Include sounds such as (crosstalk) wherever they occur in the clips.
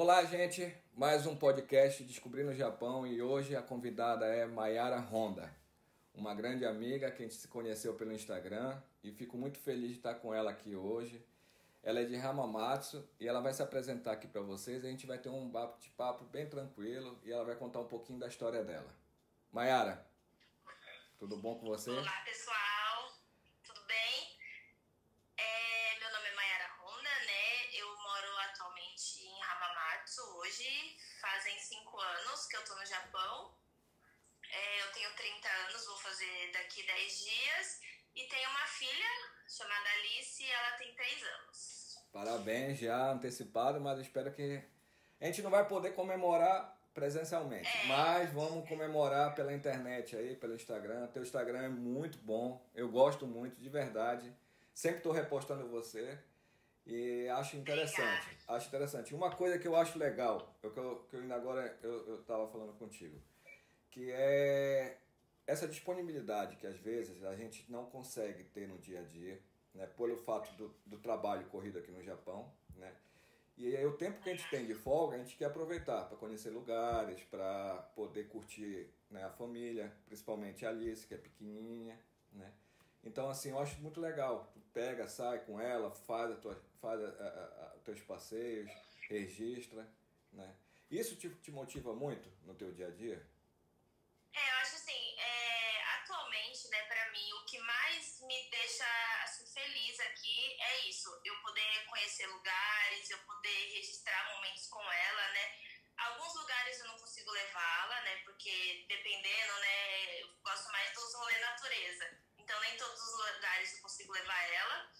Olá, gente. Mais um podcast Descobrindo o Japão e hoje a convidada é Mayara Honda, uma grande amiga que a gente se conheceu pelo Instagram e fico muito feliz de estar com ela aqui hoje. Ela é de Hamamatsu e ela vai se apresentar aqui para vocês. A gente vai ter um bate-papo bem tranquilo e ela vai contar um pouquinho da história dela. Mayara, tudo bom com você? Olá, pessoal. 25 anos que eu tô no Japão. É, eu tenho 30 anos, vou fazer daqui 10 dias. E tenho uma filha chamada Alice e ela tem 3 anos. Parabéns já antecipado, mas espero que. A gente não vai poder comemorar presencialmente, é. mas vamos comemorar pela internet aí, pelo Instagram. Teu Instagram é muito bom, eu gosto muito, de verdade. Sempre tô repostando você e acho interessante. Obrigada. Acho interessante. Uma coisa que eu acho legal, eu, que eu, que eu ainda agora eu, eu tava falando contigo, que é essa disponibilidade que às vezes a gente não consegue ter no dia a dia, né, pelo fato do, do trabalho corrido aqui no Japão, né? E aí o tempo que a gente tem de folga, a gente quer aproveitar para conhecer lugares, para poder curtir né, a família, principalmente a Alice, que é pequenininha, né? Então, assim, eu acho muito legal. Tu pega, sai com ela, faz, a tua, faz a, a, a, teus passeios, registra, né? Isso te, te motiva muito no teu dia a dia? É, eu acho assim, é, atualmente, né, pra mim, o que mais me deixa assim, feliz aqui é isso. Eu poder conhecer lugares, eu poder registrar momentos com ela, né? Alguns lugares eu não consigo levá-la, né? Porque dependendo, né? Eu gosto mais dos rolê natureza. Então nem todos os lugares eu consigo levar ela.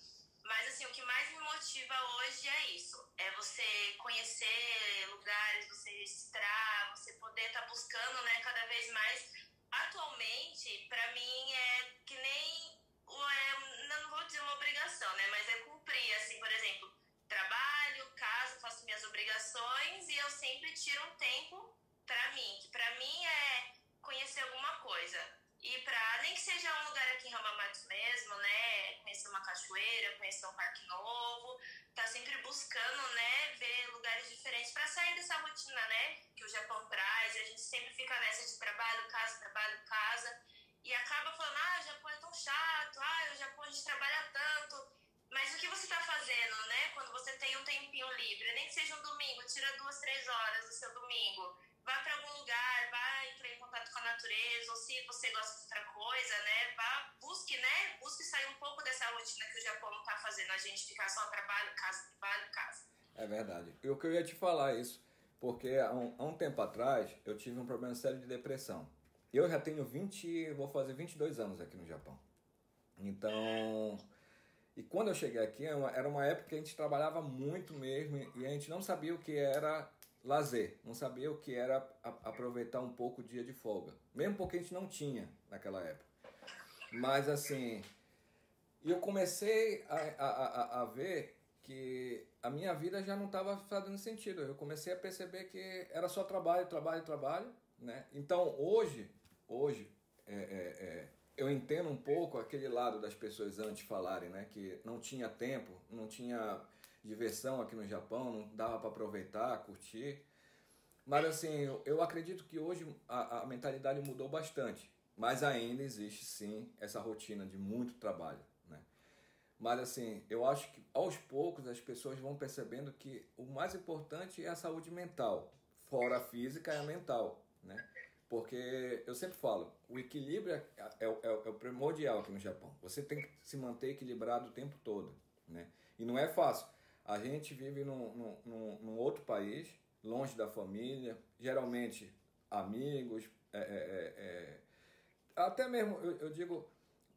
Mas assim, o que mais me motiva hoje é isso. É você conhecer lugares, você registrar, você poder estar buscando, né, cada vez mais. Atualmente, pra mim é que nem é, não vou dizer uma obrigação, né, mas é cumprir, assim, por exemplo, trabalho, casa, faço minhas obrigações e eu sempre tiro um tempo pra mim, que pra mim é conhecer alguma coisa. E pra, nem que seja um lugar aqui em Hamamatsu mesmo, né? Conhecer uma cachoeira, conhecer um parque novo. Tá sempre buscando, né? Ver lugares diferentes pra sair dessa rotina, né? Que o Japão traz. A gente sempre fica nessa de trabalho, casa, trabalho, casa. E acaba falando, ah, o Japão é tão chato. Ah, o Japão a gente trabalha tanto. Mas o que você tá fazendo, né? Quando você tem um tempinho livre, nem que seja um domingo, tira duas, três horas do seu domingo. Vá para algum lugar, vá entrar em contato com a natureza, ou se você gosta de outra coisa, né? Vá, busque, né? Busque sair um pouco dessa rotina que o Japão não tá fazendo, a gente ficar só trabalho, casa, trabalho, casa. É verdade. E o que eu ia te falar é isso, porque há um, há um tempo atrás eu tive um problema sério de depressão. Eu já tenho 20, vou fazer 22 anos aqui no Japão. Então, e quando eu cheguei aqui, uma- era uma época que a gente trabalhava muito mesmo e a gente não sabia o que era lazer, não sabia o que era aproveitar um pouco o dia de folga. Mesmo porque a gente não tinha naquela época. Mas assim, e eu comecei a, a, a, a ver que a minha vida já não estava fazendo sentido. Eu comecei a perceber que era só trabalho, trabalho, trabalho, né? Então hoje, hoje, é, é, é, eu entendo um pouco aquele lado das pessoas antes falarem, né? Que não tinha tempo, não tinha diversão aqui no Japão, não dava para aproveitar, curtir. Mas assim, eu, acredito que hoje a, a mentalidade mudou bastante. Mas ainda existe sim essa rotina de muito trabalho, né? Mas assim, eu acho que aos poucos as pessoas vão percebendo que o mais importante é a saúde mental, fora a física é a mental, né? Porque eu sempre falo, o equilíbrio é, é, é é o primordial aqui no Japão. Você tem que se manter equilibrado o tempo todo, né? E não é fácil. A gente vive num, num, num, outro país, longe da família, geralmente amigos, é, é, é, é, até mesmo eu, eu digo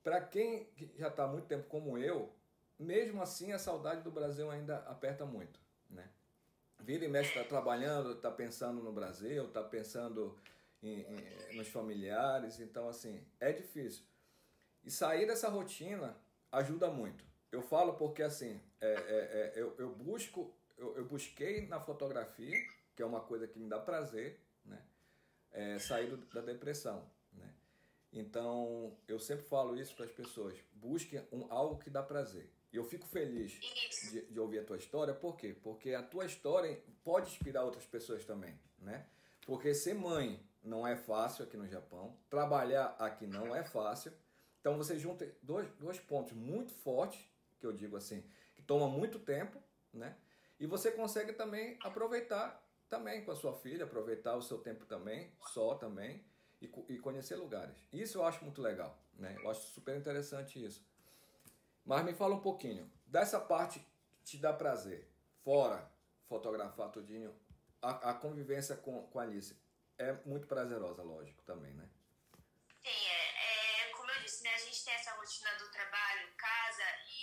para quem que já está há muito tempo como eu, mesmo assim a saudade do Brasil ainda aperta muito, né? Vira e mexe está trabalhando, está pensando no Brasil, está pensando em, em- nos familiares, então assim é difícil. E sair dessa rotina ajuda muito. Eu falo porque assim é, é, é, eu, eu busco, eu, eu busquei na fotografia, que é uma coisa que me dá prazer, né? É, sair do- da depressão, né? Então, eu sempre falo isso para as pessoas: busque um, algo que dá prazer. E eu fico feliz de, de, ouvir a tua história, por quê? Porque a tua história pode inspirar outras pessoas também, né? Porque ser mãe não é fácil aqui no Japão, trabalhar aqui não é fácil. Então você junta dois, dois pontos muito fortes, que eu digo assim, que toma muito tempo, né? E você consegue também aproveitar também com a sua filha, aproveitar o seu tempo também, só também, e, e conhecer lugares. Isso eu acho muito legal, né? Eu acho super interessante isso. Mas me fala um pouquinho dessa parte que te dá prazer, fora fotografar tudinho, a, a convivência com, com a Alice é muito prazerosa, lógico, também, né? Sim, é, é, como eu disse, né, a gente tem essa rotina do trabalho,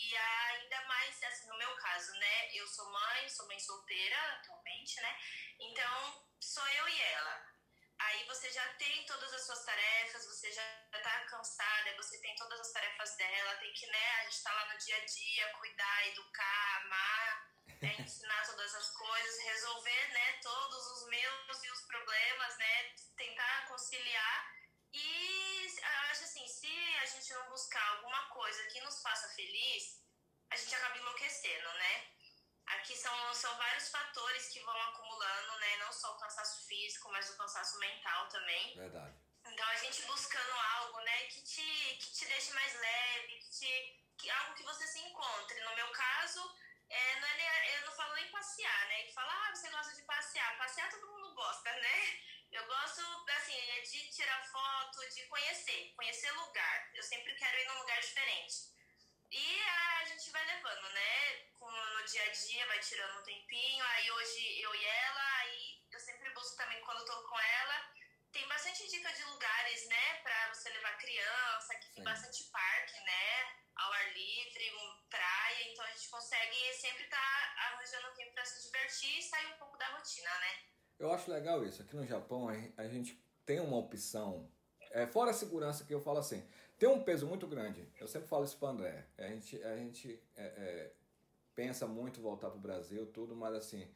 e ainda mais, assim, no meu caso, né, eu sou mãe, sou mãe solteira atualmente, né, então sou eu e ela. Aí você já tem todas as suas tarefas, você já tá cansada, você tem todas as tarefas dela, tem que, né, a gente tá lá no dia a dia, cuidar, educar, amar, né, ensinar todas as coisas, resolver, né, todos os meus e os problemas, né, tentar conciliar. E eu acho assim, se a gente não buscar alguma coisa que nos faça feliz, a gente acaba enlouquecendo, né? Aqui são, são vários fatores que vão acumulando, né? Não só o cansaço físico, mas o cansaço mental também. Verdade. Então a gente buscando algo, né, que te, que te deixe mais leve, que te, que, algo que você se encontre. No meu caso, é, não é eu não falo nem passear, né? Que fala, ah, você gosta de passear. Passear todo mundo gosta, né? Eu gosto, assim, é de tirar foto, de conhecer, conhecer lugar. Eu sempre quero ir num lugar diferente. E a gente vai levando, né? no dia a dia, vai tirando um tempinho. Aí hoje eu e ela, aí eu sempre busco também quando tô com ela. Tem bastante dica de lugares, né? Pra você levar criança, aqui tem bastante parque, né? Ao ar livre, praia, então a gente consegue sempre estar tá arranjando tempo para se divertir e sair um pouco da rotina, né? Eu acho legal isso. Aqui no Japão a gente tem uma opção, é, fora a segurança que eu falo assim, tem um peso muito grande. Eu sempre falo isso para André. A gente, a gente é, é, pensa muito voltar para o Brasil, tudo, mas assim,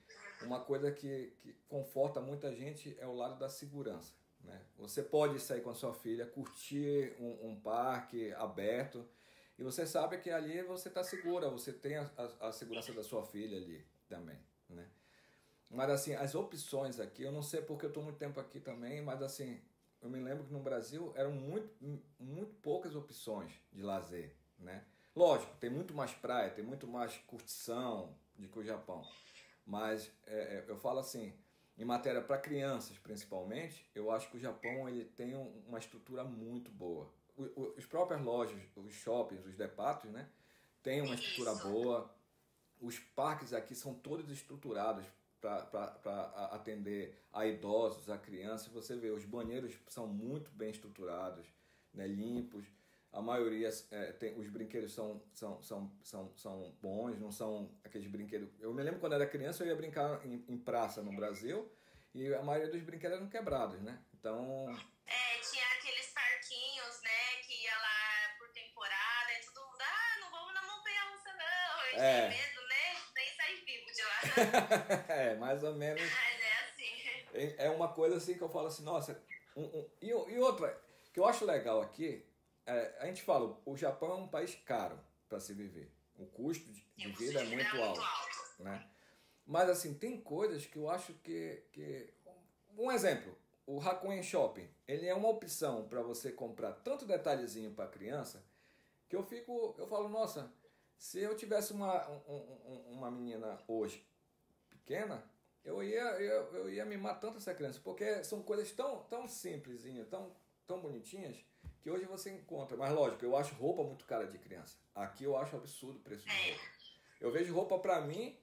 uma coisa que, que conforta muita gente é o lado da segurança. Né? Você pode sair com a sua filha, curtir um, um parque aberto e você sabe que ali você está segura, você tem a, a, a, segurança da sua filha ali também. Né? Mas assim, as opções aqui, eu não sei porque eu estou muito tempo aqui também, mas assim, eu me lembro que no Brasil eram muito, muito poucas opções de lazer, né? Lógico, tem muito mais praia, tem muito mais curtição do que o Japão. Mas é, é eu falo assim, em matéria para crianças principalmente, eu acho que o Japão ele tem uma estrutura muito boa. O, o, os próprias lojas, os shoppings, os depatos, né? Tem uma estrutura boa. Os parques aqui são todos estruturados para atender a idosos, a crianças. Você vê, os banheiros são muito bem estruturados, né, limpos. A maioria, é, tem, os brinquedos são, são, são, são, são bons, não são aqueles brinquedos. Eu me lembro quando era criança, eu ia brincar em, em praça no Brasil e a maioria dos brinquedos eram quebrados, né? Então. É, tinha aqueles parquinhos, né, que ia lá por temporada e todo mundo, ah, não vamos na montanha russa, não. Eu é. tinha medo é, mais ou menos. Mas é assim. É uma coisa assim que eu falo assim, nossa. Um, um, e, e outra, que eu acho legal aqui, é, a gente fala, o Japão é um país caro para se viver. O custo de, de vida é muito, é alto, alto. Né? Mas assim, tem coisas que eu acho que. que um exemplo, o Hakuen Shopping, ele é uma opção para você comprar tanto detalhezinho para criança que eu fico, eu falo, nossa, se eu tivesse uma, um, uma menina hoje pequena, eu ia, eu, eu ia mimar tanto essa criança, porque são coisas tão, tão simplesinhas, tão, tão bonitinhas, que hoje você encontra. Mas lógico, eu acho roupa muito cara de criança. Aqui eu acho absurdo o preço de roupa. Eu vejo roupa pra mim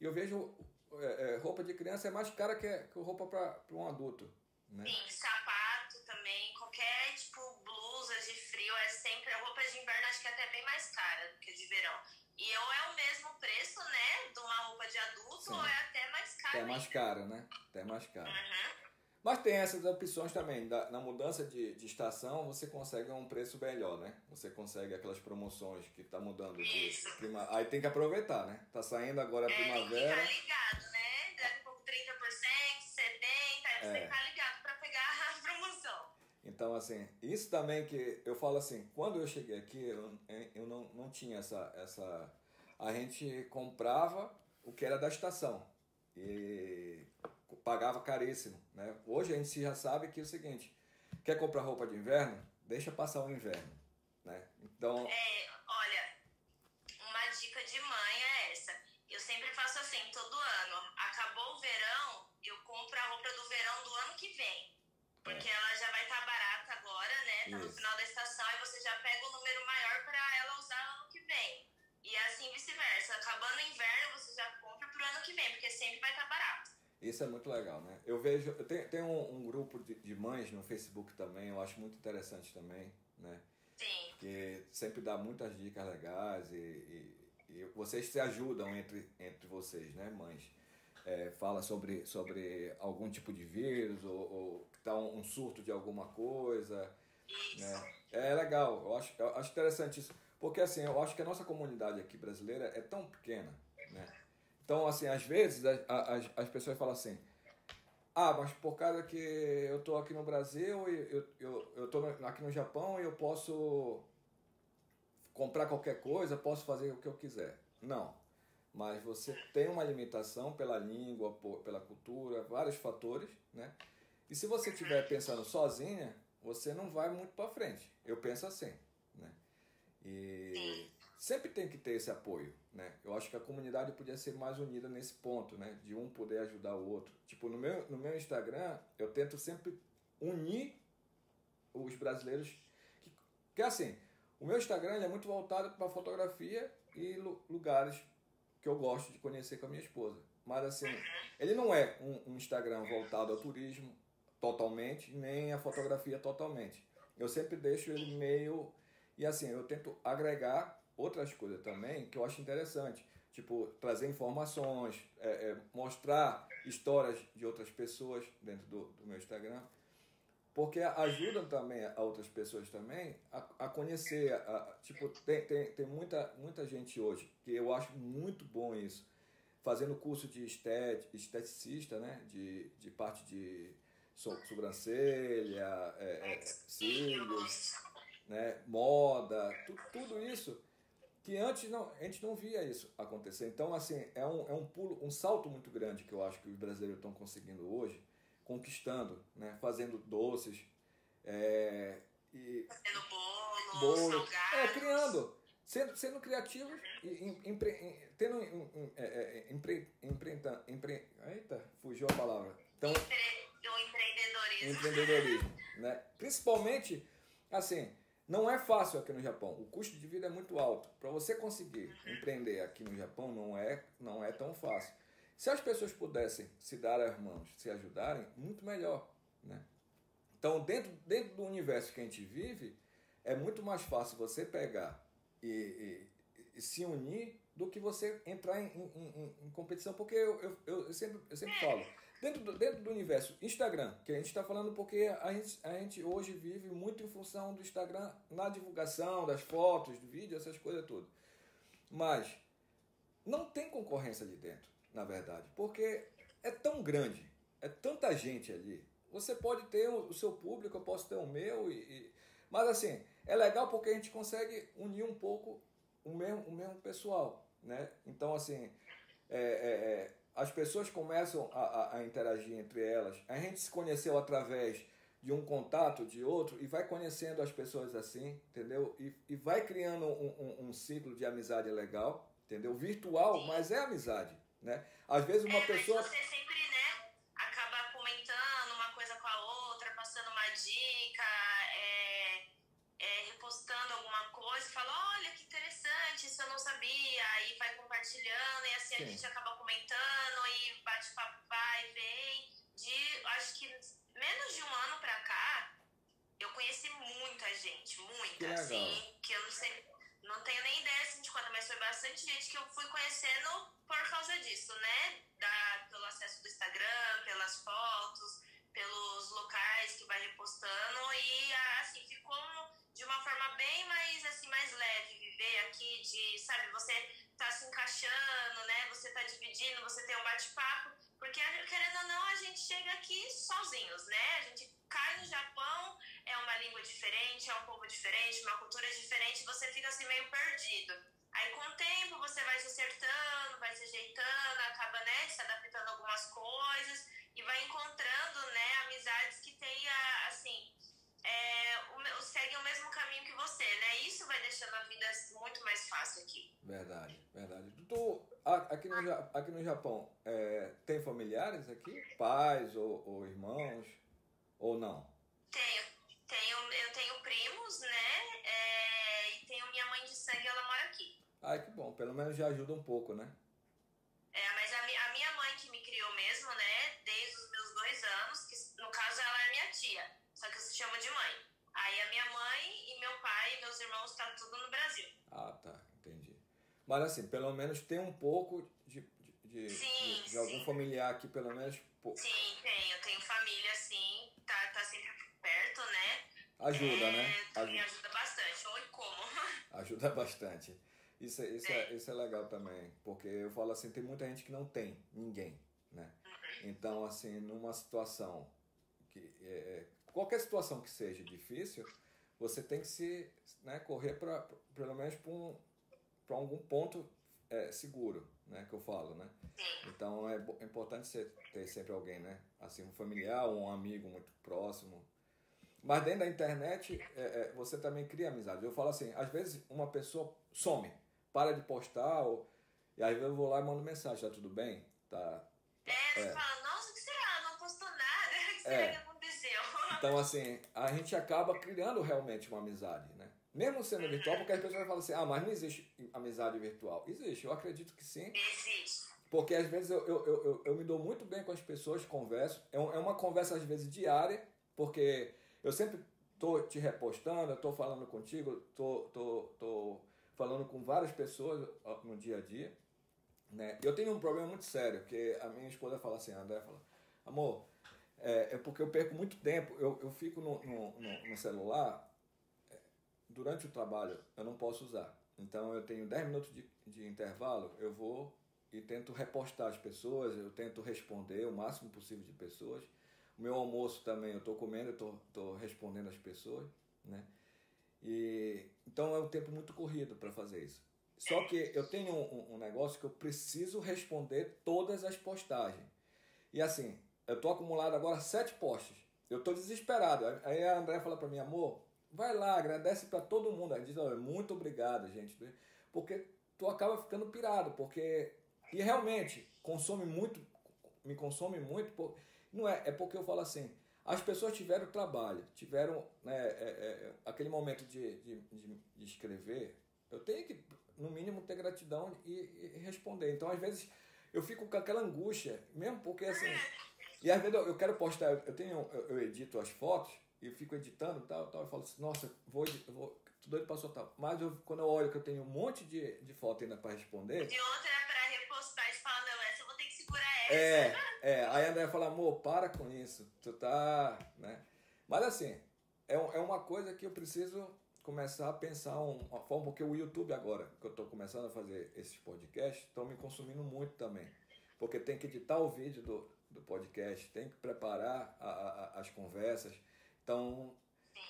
e eu vejo é, é, roupa de criança é mais cara que, que roupa pra, pra um adulto. Né? Sim, sapato também, qualquer tipo blusa de frio é sempre. A roupa de inverno acho que é até bem mais cara do que de verão. E ou é o mesmo preço, né, de uma roupa de adulto, Sim. ou é até mais caro. Até mais caro, né? Até mais caro. Uhum. Mas tem essas opções também. Na mudança de, de estação, você consegue um preço melhor, né? Você consegue aquelas promoções que tá mudando de prima... Aí tem que aproveitar, né? Tá saindo agora a é, primavera. Tem que ficar ligado, né? Daqui a pouco 30%, 70%, aí você é. tá ligado Então, assim, isso também que eu falo assim, quando eu cheguei aqui, eu, eu não, não tinha essa, essa. A gente comprava o que era da estação e pagava caríssimo, né? Hoje a gente já sabe que é o seguinte: quer comprar roupa de inverno? Deixa passar o inverno, né? Então. É, olha, uma dica de mãe é essa. Eu sempre faço assim, todo ano. Acabou o verão, eu compro a roupa do verão do ano que vem. Porque é. ela já vai Tá Isso. no final da estação e você já pega o um número maior para ela usar ano que vem. E assim vice-versa. Acabando o inverno, você já compra pro ano que vem, porque sempre vai estar tá barato. Isso é muito legal, né? Eu vejo, tenho, tenho um, um grupo de, de, mães no Facebook também, eu acho muito interessante também, né? Sim. Que sempre dá muitas dicas legais e, e, e vocês se ajudam entre, entre vocês, né, mães? É, fala sobre, sobre algum tipo de vírus ou, ou tá um surto de alguma coisa. Né? É legal, eu acho, eu acho interessante isso. Porque assim, eu acho que a nossa comunidade aqui brasileira é tão pequena, né? Então, assim, às vezes as, as pessoas falam assim, ah, mas por causa que eu tô aqui no Brasil e eu, eu, eu tô aqui no Japão e eu posso comprar qualquer coisa, posso fazer o que eu quiser. Não. Mas você tem uma limitação pela língua, por, pela cultura, vários fatores, né? E se você estiver pensando sozinha, você não vai muito para frente. Eu penso assim, né? E sempre tem que ter esse apoio, né? Eu acho que a comunidade podia ser mais unida nesse ponto, né? De um poder ajudar o outro. Tipo, no meu, no meu Instagram, eu tento sempre unir os brasileiros. Que, que assim, o meu Instagram é muito voltado para fotografia e lugares que eu gosto de conhecer com a minha esposa. Mas assim, ele não é um, um Instagram voltado ao turismo totalmente, nem a fotografia totalmente. Eu sempre deixo ele meio... E assim, eu tento agregar outras coisas também que eu acho interessante. Tipo, trazer informações, é, é, mostrar histórias de outras pessoas dentro do, do meu Instagram. Porque ajudam também a outras pessoas também a, a conhecer. A, tipo, tem, tem, tem muita, muita gente hoje que eu acho muito bom isso. Fazendo curso de estet, esteticista, né? De, de parte de sobrancelha, é, é, cílios, né? moda, tu, tudo isso que antes não, a gente não via isso acontecer. Então, assim, é um, é um pulo, um salto muito grande que eu acho que os brasileiros estão conseguindo hoje, conquistando, né? fazendo doces, é, e fazendo bolo, bolo é, criando, sendo, sendo criativos e empre, tendo é, é, empre, empre, eita, fugiu a palavra. Então, o empreendedorismo. Empreendedorismo, né? Principalmente, assim, não é fácil aqui no Japão. O custo de vida é muito alto. Para você conseguir empreender aqui no Japão não é, não é tão fácil. Se as pessoas pudessem se dar as mãos, se ajudarem, muito melhor. Né? Então, dentro, dentro do universo que a gente vive, é muito mais fácil você pegar e, e, e se unir do que você entrar em, em, em, em competição. Porque eu, eu, eu, sempre, eu sempre falo, Dentro do, dentro do universo Instagram, que a gente está falando porque a gente, a gente hoje vive muito em função do Instagram na divulgação das fotos, do vídeo, essas coisas tudo. Mas não tem concorrência ali dentro, na verdade, porque é tão grande, é tanta gente ali. Você pode ter o seu público, eu posso ter o meu, e, e... mas assim, é legal porque a gente consegue unir um pouco o mesmo, o mesmo pessoal, né? Então, assim, é, é, é as pessoas começam a, a, a, interagir entre elas. A gente se conheceu através de um contato de outro e vai conhecendo as pessoas assim, entendeu? E, e vai criando um, um, um ciclo de amizade legal, entendeu? Virtual, mas é amizade, né? Às vezes uma é, pessoa... Você sempre, né, acaba comentando uma coisa com a outra, passando uma dica, é, é, repostando alguma coisa, fala, olha que interessante, isso eu não sabia, aí vai compartilhando e assim Sim. a gente acaba comentando e bate-papo vai e vem. De, acho que menos de um ano pra cá, eu conheci muita gente, muita, que assim, que eu não sei, não tenho nem ideia assim, de quanto, mas foi bastante gente que eu fui conhecendo por causa disso, né? Da, pelo acesso do Instagram, pelas fotos, pelos locais que vai repostando e assim, ficou de uma forma bem mais assim mais leve viver aqui de sabe você tá se encaixando né você tá dividindo você tem um bate-papo Porque, querendo ou não, a gente chega aqui sozinhos, né? A gente cai no Japão, é uma língua diferente, é um povo diferente, uma cultura diferente, você fica assim meio perdido. Aí com o tempo você vai se acertando, vai se ajeitando, acaba né, se adaptando a algumas coisas e vai encontrando né, amizades que tenha, assim, é, o, seguem o mesmo caminho que você, né? Isso vai deixando a vida muito mais fácil aqui. Verdade, verdade. Tu, aqui, no, aqui no Japão, é, tem familiares aqui? Pais ou, ou irmãos? Ou não? Tenho. tenho eu tenho primos, né? É, e tenho minha mãe de sangue, ela mora aqui. Ai, que bom. Pelo menos já ajuda um pouco, né? É, mas a, a minha mãe que me criou mesmo, né? Desde os meus dois anos, que no caso ela é minha tia, só que eu se chama de mãe. Aí a minha mãe e meu pai e meus irmãos tá tudo no Brasil. Ah, tá. Entendi. Mas assim, pelo menos tem um pouco de, de, sim, de, de algum familiar aqui, pelo menos. Sim, tenho. Tenho família, sim tá, tá sempre perto, né? Ajuda, é, né? Ajuda. ajuda bastante. Oi, como? (laughs) Ajuda bastante. Isso, isso, é. é. isso é legal também, porque eu falo assim, tem muita gente que não tem ninguém, né? Uhum. Então, assim, numa situação que é, é qualquer situação que seja difícil, você tem que se né, correr para pelo menos para um, algum ponto é, seguro, né, que eu falo, né? Então é, é importante você ter sempre alguém, né? Assim, um familiar um amigo muito próximo. Mas dentro da internet, é, é, você também cria amizade. Eu falo assim, às vezes uma pessoa some, para de postar, ou, e aí eu vou lá e mando mensagem, tá tudo bem? Tá, é, você é. fala, nossa, o que será? Não postou nada, (laughs) o que será é. que aconteceu? (laughs) Então, assim, a gente acaba criando realmente uma amizade, né? Mesmo sendo virtual, porque as pessoas falam assim, ah, mas não existe amizade virtual. Existe, eu acredito que sim. Existe. Porque às vezes eu, eu, eu, eu me dou muito bem com as pessoas, converso. É, é uma conversa às vezes diária, porque eu sempre tô te repostando, eu tô falando contigo, tô, tô, tô falando com várias pessoas no dia a dia. Né? Eu tenho um problema muito sério, que a minha esposa fala assim, a André fala, amor, é, é porque eu perco muito tempo, eu, eu fico no, no, no, no celular durante o trabalho eu não posso usar. Então eu tenho 10 minutos de, de intervalo, eu vou e tento repostar as pessoas, eu tento responder o máximo possível de pessoas. O meu almoço também eu estou comendo, eu estou respondendo as pessoas, né? E, então é um tempo muito corrido para fazer isso. Só que eu tenho um, um, negócio que eu preciso responder todas as postagens. E assim, eu estou acumulado agora sete posts. Eu estou desesperado. Aí a André fala para mim, amor, Vai lá, agradece para todo mundo. Aí diz, muito obrigado, gente. Porque tu acaba ficando pirado, porque. E realmente, consome muito, me consome muito. Não é, é porque eu falo assim, as pessoas tiveram trabalho, tiveram né, é, é, aquele momento de, de, de, escrever, eu tenho que, no mínimo, ter gratidão e, e, responder. Então, às vezes, eu fico com aquela angústia, mesmo porque assim. E às vezes eu, eu quero postar, eu tenho, eu, eu edito as fotos, e fico editando tal, tal, e falo assim, nossa, vou, vou tô doido pra soltar. Mas eu, quando eu olho que eu tenho um monte de, de foto ainda pra responder. De outra é pra repostar e falar, não, essa eu vou ter que segurar essa. É, é. Aí a André fala, amor, para com isso. Tu tá. né? Mas assim, é, é uma coisa que eu preciso começar a pensar uma forma, porque o YouTube agora, que eu tô começando a fazer esses podcasts, estão me consumindo muito também. Porque tem que editar o vídeo do, do podcast, tem que preparar a, a, as conversas então,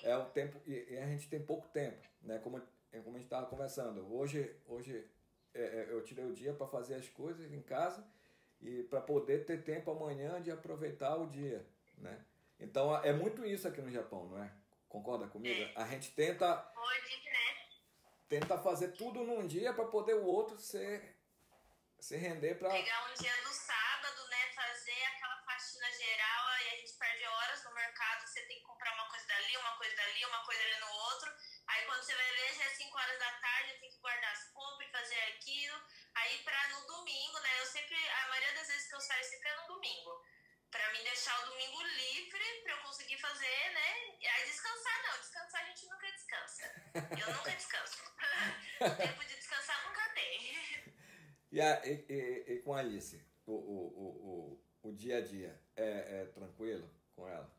é o tempo e, a gente tem pouco tempo, né? Como, é como a gente estava conversando. Hoje, hoje é, é, eu tirei o dia para fazer as coisas em casa e para poder ter tempo amanhã de aproveitar o dia, né? Então é muito isso aqui no Japão, não é? Concorda comigo? É. A gente tenta Hoje, né? tenta fazer tudo num dia para poder o outro ser se render para pegar um dia do sábado, né? Fazer aquela faxina geral e a gente perde horas no mercado. Você tem que comprar uma coisa dali, uma coisa dali, uma coisa ali no outro. Aí quando você vai ver, já é 5 horas da tarde, tem que guardar as compras fazer aquilo. Aí pra no domingo, né? Eu sempre, a maioria das vezes que eu saio sempre é no domingo. Pra me deixar o domingo livre, pra eu conseguir fazer, né? Aí descansar não, descansar a gente nunca descansa. Eu nunca descanso. (laughs) Tempo de descansar nunca tem. (laughs) E, a, e, e, e com a Alice, o, o, o, o, o dia a dia é, é tranquilo com ela?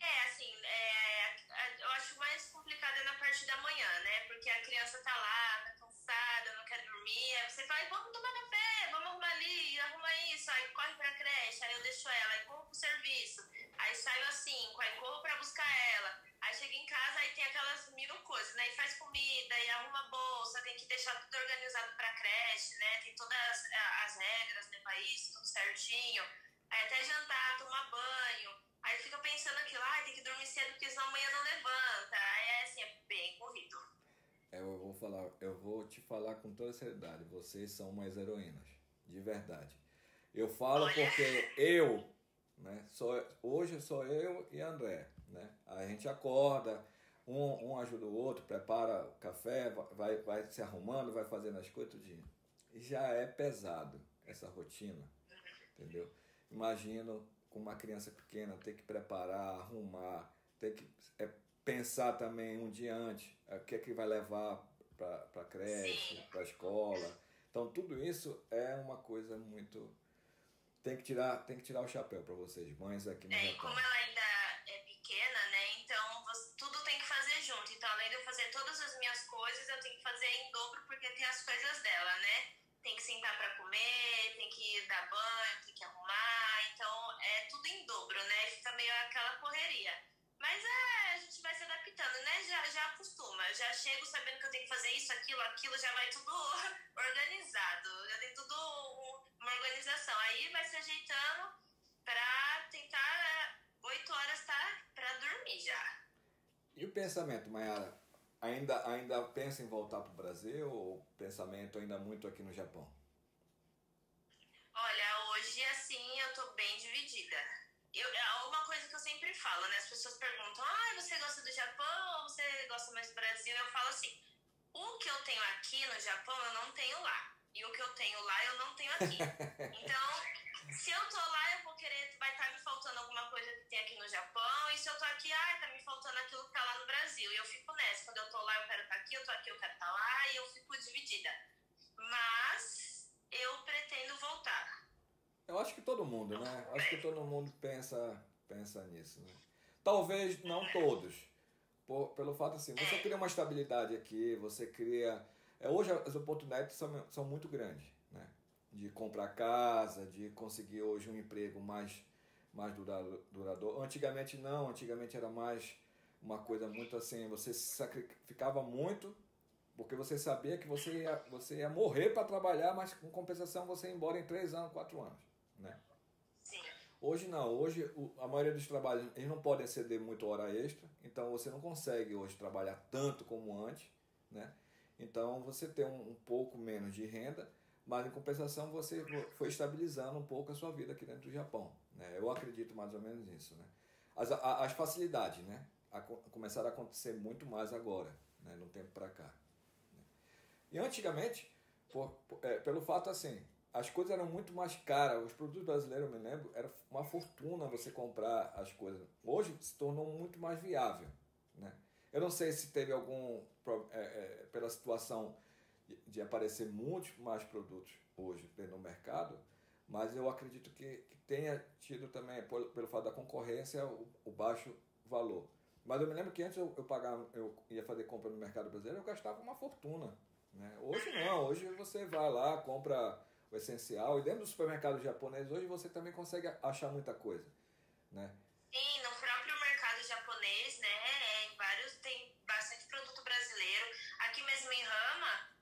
É, assim, é, eu acho mais complicado é na parte da manhã, né? Porque a criança tá lá, tá cansada, não quer dormir. Aí você fala, vamos tomar café, vamos arrumar ali, arruma isso, aí corre pra creche, aí eu deixo ela, aí corro pro serviço, aí saio às 5, aí corro pra buscar ela. Aí chega em casa, aí tem aquelas mil coisas, né? E faz comida, e arruma bolsa, tem que deixar tudo organizado pra creche, né? Tem todas as, as regras, né, pra isso, tudo certinho. Aí até jantar, tomar banho. Aí fica pensando aquilo, ah, tem que dormir cedo porque senão amanhã não levanta. Aí é assim, é bem corrido. É, falar, eu vou te falar com toda seriedade, vocês são umas heroínas, de verdade. Eu falo porque eu, né, sou, hoje sou eu e André, né? A gente acorda, um, um ajuda o outro, prepara o café, vai, vai se arrumando, vai fazendo as coisas tudinho. E já é pesado essa rotina, entendeu? Imagino com uma criança pequena ter que preparar, arrumar, ter que é, pensar também um dia antes o que é que vai levar para a creche, para a escola. Então tudo isso é uma coisa muito tem que tirar tem que tirar o chapéu para vocês mães aqui no é, Japão. como ela ainda é pequena, né? Então você, tudo tem que fazer junto. Então além de eu fazer todas as minhas coisas, eu tenho que fazer em dobro porque tem as coisas dela, né? Tem que sentar para comer, tem que dar banho, tem que arrumar. Então é tudo em dobro, né? Fica meio aquela correria. Mas é, a gente vai se adaptando, né? Já, já acostuma. Já chego sabendo que eu tenho que fazer isso, aquilo, aquilo, já vai tudo (laughs) organizado. Já tem tudo uma organização. Aí vai se ajeitando pra tentar oito horas tá pra dormir já. E o pensamento, Mayara? Ainda, ainda pensa em voltar pro Brasil ou pensamento ainda muito aqui no Japão? Olha, hoje assim eu tô bem dividida eu, é uma coisa que eu sempre falo, né? As pessoas perguntam, ah, você gosta do Japão ou você gosta mais do Brasil? Eu falo assim, o que eu tenho aqui no Japão eu não tenho lá. E o que eu tenho lá eu não tenho aqui. (laughs) Então, se eu tô lá, eu vou querer, vai estar tá me faltando alguma coisa que tem aqui no Japão. E se eu tô aqui, ah, tá me faltando aquilo que tá lá no Brasil. E eu fico nessa. Quando eu tô lá, eu quero estar tá aqui, eu tô aqui, eu quero estar tá lá. E eu fico dividida. Mas eu pretendo voltar. Eu acho que todo mundo, né? Acho que todo mundo pensa, pensa nisso, né? Talvez não todos. Por, pelo fato assim, você cria uma estabilidade aqui, você cria. É, hoje as oportunidades são, são muito grandes, né? De comprar casa, de conseguir hoje um emprego mais, mais duradouro. Antigamente não, antigamente era mais uma coisa muito assim, você sacrificava muito porque você sabia que você ia, você ia morrer para trabalhar, mas com compensação você ia embora em três anos, quatro anos né? Sim. Hoje não, hoje a maioria dos trabalhos eles não podem exceder muito hora extra, então você não consegue hoje trabalhar tanto como antes, né? Então você tem um, um pouco menos de renda, mas em compensação você foi estabilizando um pouco a sua vida aqui dentro do Japão, né? Eu acredito mais ou menos nisso, né? As, a, as facilidades, né? A, começaram a acontecer muito mais agora, né? No tempo para cá. Né? E antigamente, por, por, é, pelo fato assim, as coisas eram muito mais caras. Os produtos brasileiros, eu me lembro, era uma fortuna você comprar as coisas. Hoje se tornou muito mais viável. Né? Eu não sei se teve algum. É, é, pela situação de, aparecer muitos mais produtos hoje no mercado, mas eu acredito que, que tenha tido também, pelo, pelo fato da concorrência, o, o, baixo valor. Mas eu me lembro que antes eu, eu pagava, eu ia fazer compra no mercado brasileiro, eu gastava uma fortuna. Né? Hoje não, hoje você vai lá, compra o essencial. E dentro do supermercado japonês hoje você também consegue achar muita coisa, né? Sim, no próprio mercado japonês, né? É, em vários tem bastante produto brasileiro. Aqui mesmo em Rama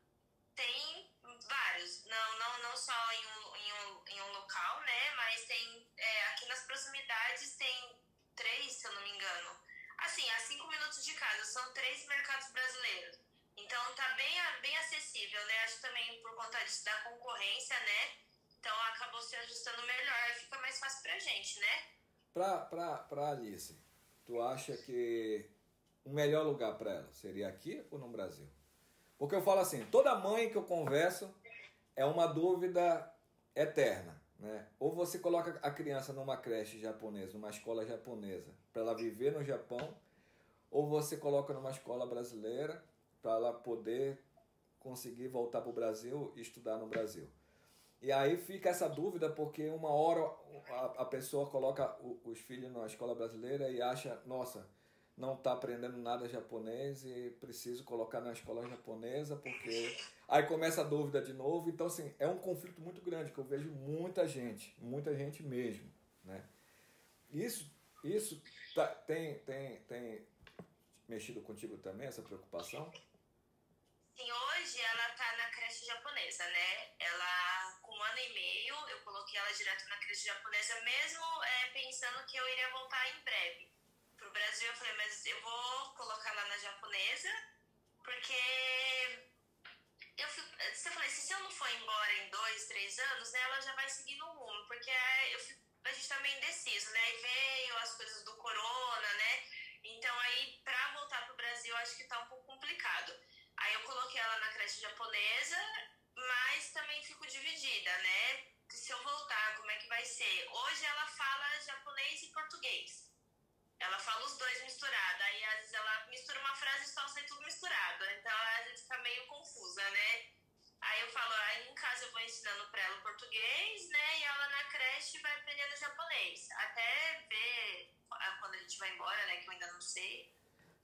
tem vários, não não não só em um, em um, em um local, né? Mas tem é, aqui nas proximidades tem três, se eu não me engano. Assim, a cinco minutos de casa são três mercados brasileiros. Então tá bem, bem acessível, né? Acho também por conta disso da concorrência, né? Então acabou se ajustando melhor, fica mais fácil pra gente, né? Pra, pra, pra Alice, tu acha que o melhor lugar para ela seria aqui ou no Brasil? Porque eu falo assim, toda mãe que eu converso é uma dúvida eterna, né? Ou você coloca a criança numa creche japonesa, numa escola japonesa, para ela viver no Japão, ou você coloca numa escola brasileira para ela poder conseguir voltar para o Brasil e estudar no Brasil. E aí fica essa dúvida porque uma hora a, a pessoa coloca o, os filhos na escola brasileira e acha, nossa, não está aprendendo nada japonês e preciso colocar na escola japonesa porque aí começa a dúvida de novo. Então, assim, é um conflito muito grande que eu vejo muita gente, muita gente mesmo, né? Isso, isso tá, tem, tem, tem mexido contigo também, essa preocupação? Sim, hoje ela tá na creche japonesa, né? Ela, com um ano e meio, eu coloquei ela direto na creche japonesa, mesmo é, pensando que eu iria voltar em breve pro Brasil. Eu falei, mas eu vou colocar lá na japonesa, porque eu fui, você assim, se eu não for embora em dois, três anos, né, ela já vai seguir no rumo, porque é, eu fico, a gente tá meio indeciso, né? E veio as coisas do corona, né? Então aí, pra voltar pro Brasil, acho que tá um pouco complicado. Aí eu coloquei ela na creche japonesa, mas também fico dividida, né? Se eu voltar, como é que vai ser? Hoje ela fala japonês e português. Ela fala os dois misturados. Aí às vezes ela mistura uma frase só sai tudo misturado. Então às vezes fica meio confusa, né? Aí eu falo, aí em casa eu vou ensinando pra ela português, né? E ela na creche vai aprendendo japonês. Até ver quando a gente vai embora, né? Que eu ainda não sei.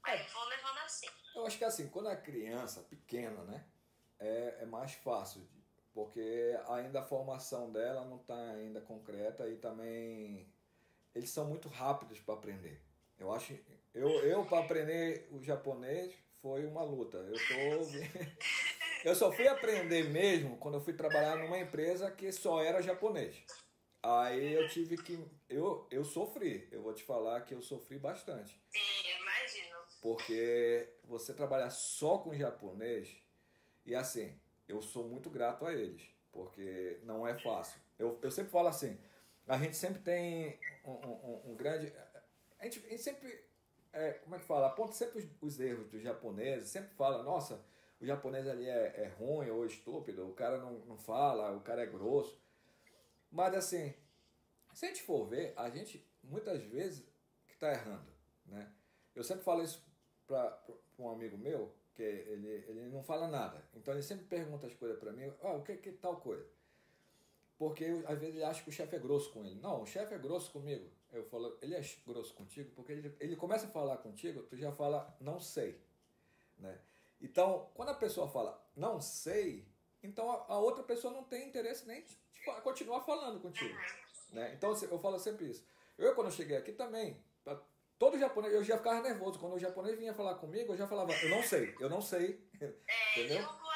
Aí é. vou levando assim. Eu acho que assim, quando a criança pequena, né? É, é mais fácil, porque ainda a formação dela não está ainda concreta e também eles são muito rápidos para aprender. Eu acho, eu, eu para aprender o japonês foi uma luta. Eu tô (laughs) Eu só fui aprender mesmo quando eu fui trabalhar numa empresa que só era japonês. Aí eu tive que. Eu, eu sofri. Eu vou te falar que eu sofri bastante. Sim. Porque você trabalhar só com japonês, e assim, eu sou muito grato a eles, porque não é fácil. Eu, eu sempre falo assim, a gente sempre tem um, um, um grande. A gente, a gente sempre. É, como é que fala? Aponta sempre os, os erros dos japoneses, sempre fala, nossa, o japonês ali é, é ruim ou estúpido, o cara não, não fala, o cara é grosso. Mas assim, se a gente for ver, a gente muitas vezes que está errando, né? Eu sempre falo isso para um amigo meu, que ele, ele não fala nada. Então ele sempre pergunta as coisas para mim, oh, o que que tal coisa? Porque eu, às vezes ele acha que o chefe é grosso com ele. Não, o chefe é grosso comigo. Eu falo, ele é grosso contigo porque ele, ele começa a falar contigo, tu já fala, não sei, né? Então, quando a pessoa fala não sei, então a, a outra pessoa não tem interesse nem de, de continuar falando contigo. Né? Então eu falo sempre isso. Eu, quando eu cheguei aqui também, todo japonês, eu já ficava nervoso. Quando o japonês vinha falar comigo, eu já falava, eu não sei, eu não sei. (laughs) É, Entendeu? eu vou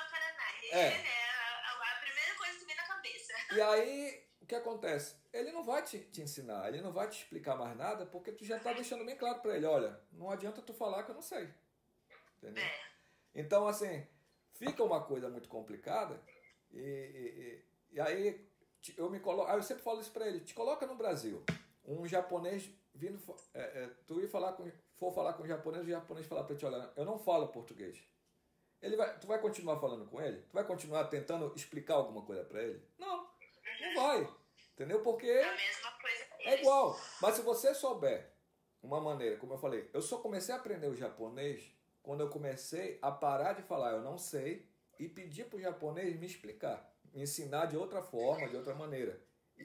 é. é a, a primeira coisa que vem na cabeça. E (laughs) aí, o que acontece? Ele não vai te, te ensinar, ele não vai te explicar mais nada, porque tu já está deixando bem claro para ele, olha, não adianta tu falar que eu não sei. Entendeu? É. Então, assim, fica uma coisa muito complicada e, e, e aí eu me coloco, eu sempre falo isso para ele, te coloca no Brasil, um japonês vindo, é, é, tu ir falar com, for falar com um japonês, o japonês falar para ti, olha, eu não falo português. Ele vai, tu vai continuar falando com ele? Tu vai continuar tentando explicar alguma coisa para ele? Não, não vai. Entendeu? Porque é igual. Mas se você souber uma maneira, como eu falei, eu só comecei a aprender o japonês quando eu comecei a parar de falar eu não sei e pedir para o japonês me explicar, me ensinar de outra forma, de outra maneira.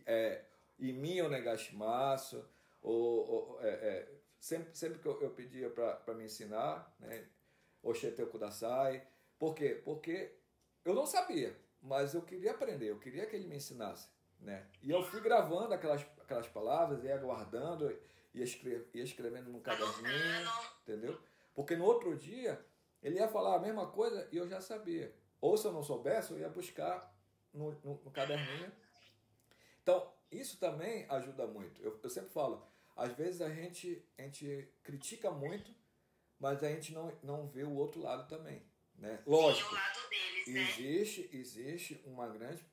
É, Imi Onegashimasu, ou, ou é, é, sempre, sempre que eu, eu pedia para me ensinar, né, Oshete Kudasai. Por quê? Porque eu não sabia, mas eu queria aprender, eu queria que ele me ensinasse. Né? E eu fui gravando aquelas, aquelas palavras, ia guardando, ia, escre ia escrevendo num caderninho, entendeu? Porque no outro dia ele ia falar a mesma coisa e eu já sabia. Ou se eu não soubesse, eu ia buscar no, no, no caderninho. Então, isso também ajuda muito. Eu, eu, sempre falo, às vezes a gente, a gente critica muito, mas a gente não, não vê o outro lado também. Né? Lógico, Sim, o lado deles, né? existe, existe uma grande,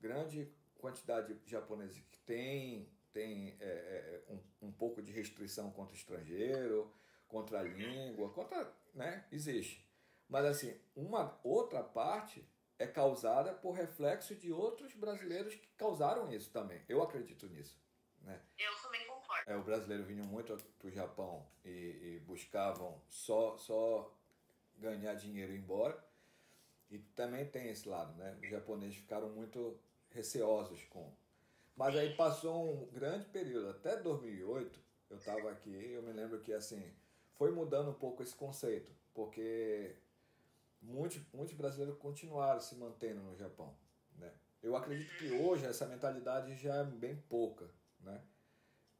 grande quantidade de japoneses que tem, tem é, é, um, um pouco de restrição contra o estrangeiro, contra a língua, contra, né, existe. Mas assim, uma outra parte é causada por reflexo de outros brasileiros que causaram isso também. Eu acredito nisso. Né? Eu também concordo. É, o brasileiro vinha muito para o Japão e, e, buscavam só, só ganhar dinheiro e ir embora. E também tem esse lado, né? Os japoneses ficaram muito receosos com. Mas aí passou um grande período, até 2008, eu estava aqui, eu me lembro que assim, foi mudando um pouco esse conceito, porque muitos, muitos brasileiros continuaram se mantendo no Japão. Né? Eu acredito que hoje essa mentalidade já é bem pouca, né?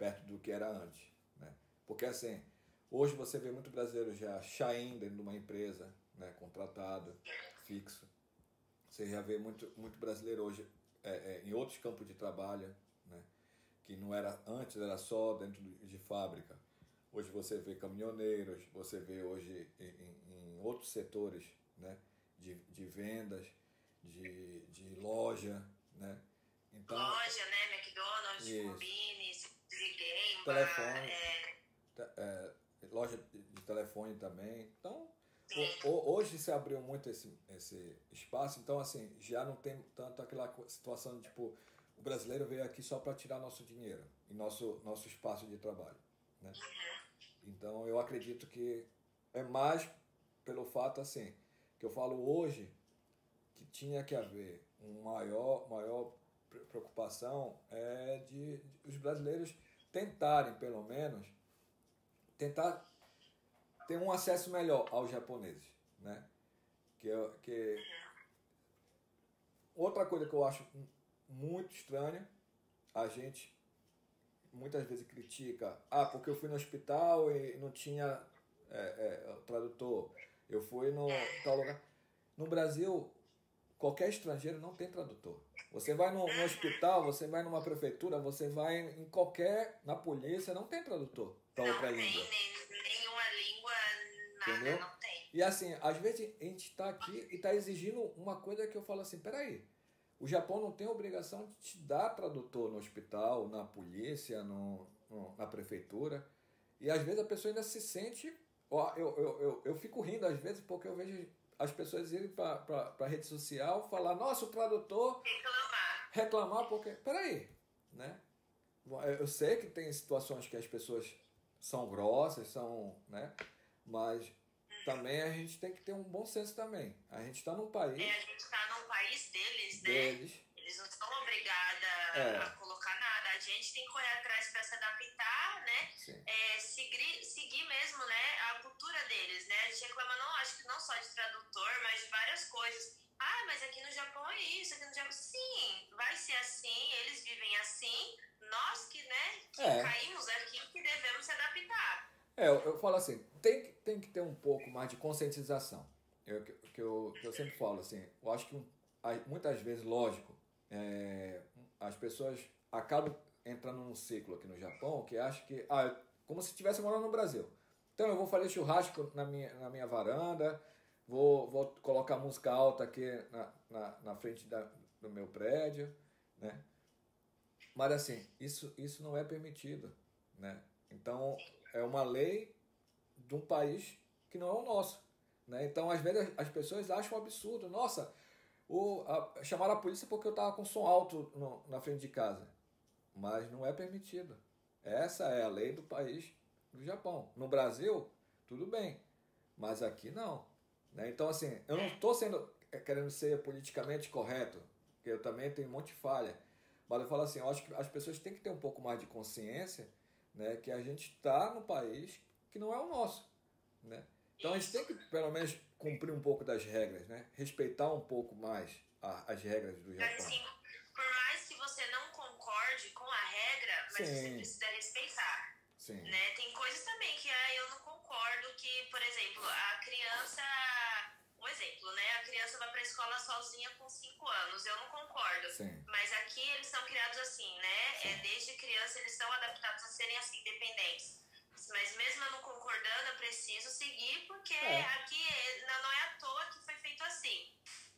Perto do que era antes. Né? Porque assim, hoje você vê muito brasileiro já saindo dentro de uma empresa, né? contratado, fixo. Você já vê muito, muito brasileiro hoje é, é, em outros campos de trabalho, né? que não era antes, era só dentro de fábrica. Hoje você vê caminhoneiros, você vê hoje em, em outros setores né? de, de vendas, de, de loja, né? Então, loja, né? McDonald's, Combine, Telefone, é... É, loja de telefone também. Então, hoje se abriu muito esse, esse espaço, então assim, já não tem tanto aquela situação de tipo, o brasileiro veio aqui só para tirar nosso dinheiro e nosso, nosso espaço de trabalho. Né? Uhum. Então eu acredito que é mais pelo fato assim, que eu falo hoje que tinha que haver um maior, maior preocupação é de, de os brasileiros tentarem pelo menos tentar ter um acesso melhor aos japoneses, né? Que, que outra coisa que eu acho muito estranha, a gente muitas vezes critica, ah, porque eu fui no hospital e não tinha é, é, tradutor, eu fui no tal lugar. No Brasil, qualquer estrangeiro não tem tradutor. Você vai no, no, hospital, você vai numa prefeitura, você vai em qualquer, na polícia, não tem tradutor para outra língua. Nem, nenhuma língua, nada, Entendeu? não tem. E assim, às vezes a gente está aqui e está exigindo uma coisa que eu falo assim, peraí, o Japão não tem obrigação de te dar tradutor no hospital, na polícia, no, no na prefeitura. E às vezes a pessoa ainda se sente. Ó, eu, eu, eu, eu fico rindo às vezes porque eu vejo as pessoas irem para a rede social falar, nossa, o tradutor. Reclamar. Reclamar, porque. Peraí, né? Eu sei que tem situações que as pessoas são grossas, são. né? Mas também a gente tem que ter um bom senso também. A gente está num país. É, a gente está num país deles, né? Deles. Eles não estão obrigados é. a colocar nada. A gente tem que correr atrás para se adaptar, né? É, seguir, seguir mesmo, né? A cultura deles, né? A gente reclama, não, acho que não só de tradutor, mas de várias coisas. Ah, mas aqui no Japão é isso, aqui no Japão. Sim, vai ser assim, eles vivem assim. Nós que, né, que é. caímos aqui, que devemos se adaptar. É, eu, eu falo assim, tem que, tem que ter um pouco mais de conscientização. Eu, que, que, eu, que eu sempre falo assim, eu acho que muitas vezes, lógico, é, as pessoas acabam entrando num ciclo aqui no Japão que acha que, ah, como se estivesse morando no Brasil. Então eu vou fazer churrasco na minha, na minha varanda, vou, vou colocar música alta aqui na, na, na frente da, do meu prédio, né? Mas assim, isso, isso não é permitido, né? Então é uma lei de um país que não é o nosso. Né? Então, às vezes, as pessoas acham um absurdo. Nossa, o, a, chamaram a polícia porque eu estava com som alto no, na frente de casa. Mas não é permitido. Essa é a lei do país do Japão. No Brasil, tudo bem. Mas aqui não. Né? Então, assim, eu não estou sendo é, querendo ser politicamente correto, porque eu também tenho um monte de falha. Mas eu falo assim, eu acho que as pessoas têm que ter um pouco mais de consciência né, que a gente está no país que não é o nosso. Né? Então a gente tem que, pelo menos, cumprir um pouco das regras, né? respeitar um pouco mais a, as regras do Japão. Mas Sim. você precisa respeitar. Sim. Né? Tem coisas também que ah, eu não concordo, que, por exemplo, a criança um exemplo, né? A criança vai para a escola sozinha com 5 anos. Eu não concordo. Sim. Mas aqui eles são criados assim, né? É, desde criança eles são adaptados a serem assim, dependentes. Mas mesmo eu não concordando, eu preciso seguir, porque é. aqui não é à toa que foi feito assim.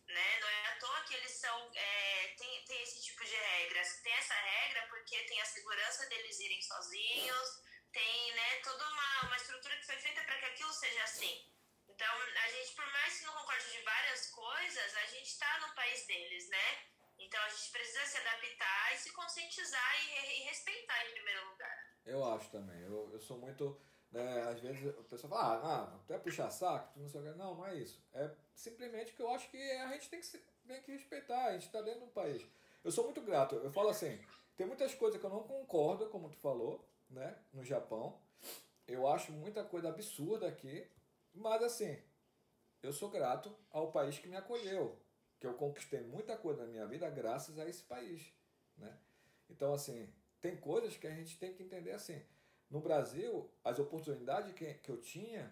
Né? Não é à toa que eles são. É, tem, tem esse tipo de regras. Tem essa regra porque tem a segurança deles irem sozinhos, tem né, toda uma, uma estrutura que foi feita para que aquilo seja assim. Então, a gente, por mais que não concorde de várias coisas, a gente está no país deles, né? Então, a gente precisa se adaptar e se conscientizar e, e respeitar em primeiro lugar. Eu acho também. Eu, eu sou muito. Né, às vezes o pessoal fala, ah, ah, tu é puxar saco, tu não sei o que. Não, não é isso. É simplesmente que eu acho que a gente tem que, tem que respeitar, a gente está dentro do país. Eu sou muito grato. Eu falo assim, tem muitas coisas que eu não concordo, como tu falou, né, no Japão. eu acho muita coisa absurda aqui, mas assim, eu sou grato ao país que me acolheu, que eu conquistei muita coisa na minha vida graças a esse país, né? Então, assim, tem coisas que a gente tem que entender assim. No Brasil, as oportunidades que, que eu tinha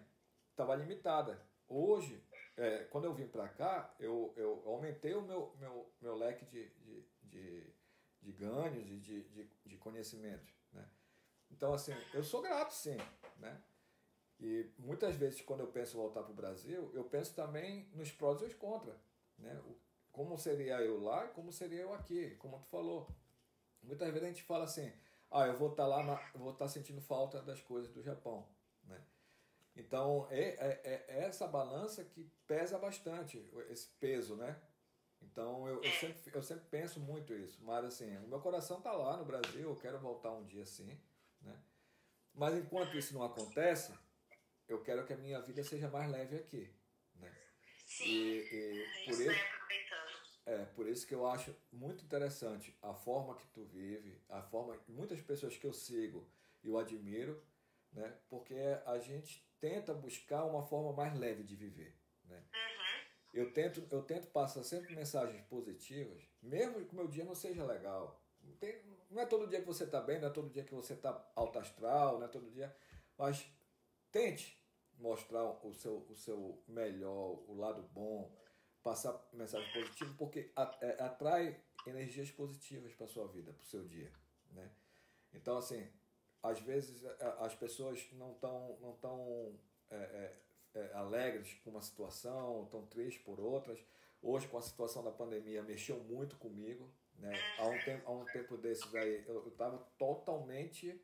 estava limitada. Hoje, é, quando eu vim para cá, eu, eu aumentei o meu, meu, meu leque de, de, de, de ganhos de, de, de conhecimentos. Né? Então, assim, eu sou grato, sim. Né? E muitas vezes, quando eu penso voltar para o Brasil, eu penso também nos prós e os contras. Né? Como seria eu lá e como seria eu aqui, como tu falou. Muitas vezes a gente fala assim, ah, eu vou estar tá lá, na, vou estar tá sentindo falta das coisas do Japão. Né? Então, é, é, é, essa balança que pesa bastante, esse peso, né? Então, eu, eu, sempre, eu sempre penso muito isso. Mas, assim, o meu coração está lá no Brasil, eu quero voltar um dia assim, né? Mas, enquanto isso não acontece, eu quero que a minha vida seja mais leve aqui, né? Sim, e, e é por isso é por isso que eu acho muito interessante a forma que tu vive, a forma muitas pessoas que eu sigo e eu admiro, né? Porque a gente tenta buscar uma forma mais leve de viver, né? Uhum. Eu tento eu tento passar sempre mensagens positivas, mesmo que o meu dia não seja legal. Não, tem, não é todo dia que você está bem, não é todo dia que você está alto astral, não é todo dia, mas tente mostrar o seu, o seu melhor, o lado bom, passar mensagem positiva, porque é, atrai energias positivas para sua vida, para o seu dia, né? Então, assim, às vezes as pessoas não estão não tão, é, é, é, alegres com uma situação, estão tristes por outras. Hoje, com a situação da pandemia, mexeu muito comigo. Né? Há, um tempo, há um tempo desses aí, eu estava totalmente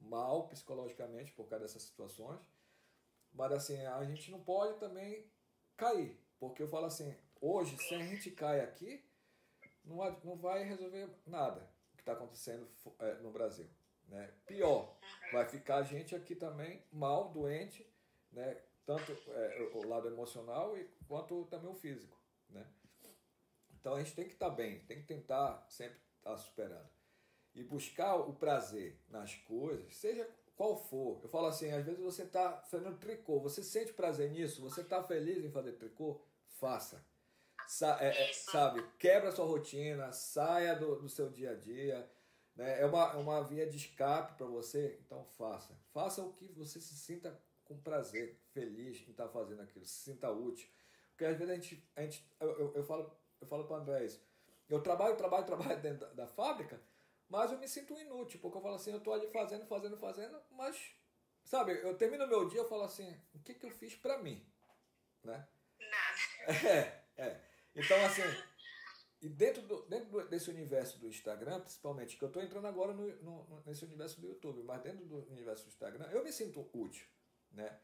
mal psicologicamente por causa dessas situações. Mas, assim, a gente não pode também cair. Porque eu falo assim, hoje, se a gente cai aqui, não, vai resolver nada que está acontecendo é, no Brasil. Né? Pior, vai ficar a gente aqui também mal, doente, né? tanto é, o lado emocional e, quanto também o físico. Né? Então a gente tem que estar tá bem, tem que tentar sempre estar tá superando. E buscar o prazer nas coisas, seja qual for. Eu falo assim, às vezes você está fazendo tricô, você sente prazer nisso, você está feliz em fazer tricô, faça. Sa é, é, sabe, quebra sua rotina, saia do, do seu dia a dia. Né? É, uma, é uma via de escape para você, então faça. Faça o que você se sinta com prazer, feliz em estar tá fazendo aquilo, se sinta útil. Porque às vezes a gente, a gente eu, eu, eu falo, eu falo para o André isso. Eu trabalho, trabalho, trabalho (laughs) dentro da, da, fábrica, mas eu me sinto inútil, porque eu falo assim, eu estou ali fazendo, fazendo, fazendo, mas, sabe, eu termino o meu dia, eu falo assim, o que, que eu fiz para mim? Né? É, é. Então, assim, e dentro, do, dentro desse universo do Instagram, principalmente, que eu estou entrando agora no, no, nesse universo do YouTube, mas dentro do universo do Instagram, eu me sinto útil, né?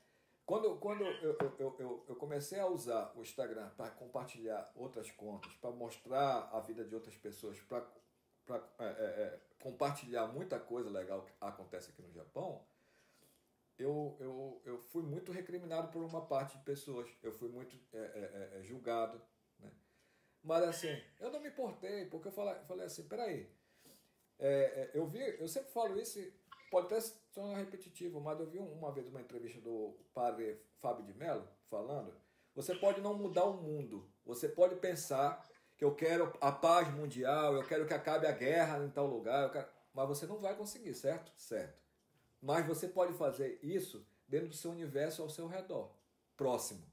Quando, quando eu, eu, eu, eu comecei a usar o Instagram para compartilhar outras contas, para mostrar a vida de outras pessoas, para é, é, é, compartilhar muita coisa legal que acontece aqui no Japão, eu, eu, eu fui muito recriminado por uma parte de pessoas. Eu fui muito é, é, é julgado, mas assim, eu não me importei, porque eu falei, falei assim, peraí, é, é, eu vi, eu sempre falo isso, pode até se tornar repetitivo, mas eu vi uma vez uma entrevista do padre Fábio de Mello falando, você pode não mudar o mundo, você pode pensar que eu quero a paz mundial, eu quero que acabe a guerra em tal lugar, quero... mas você não vai conseguir, certo? Certo. Mas você pode fazer isso dentro do seu universo ao seu redor, próximo.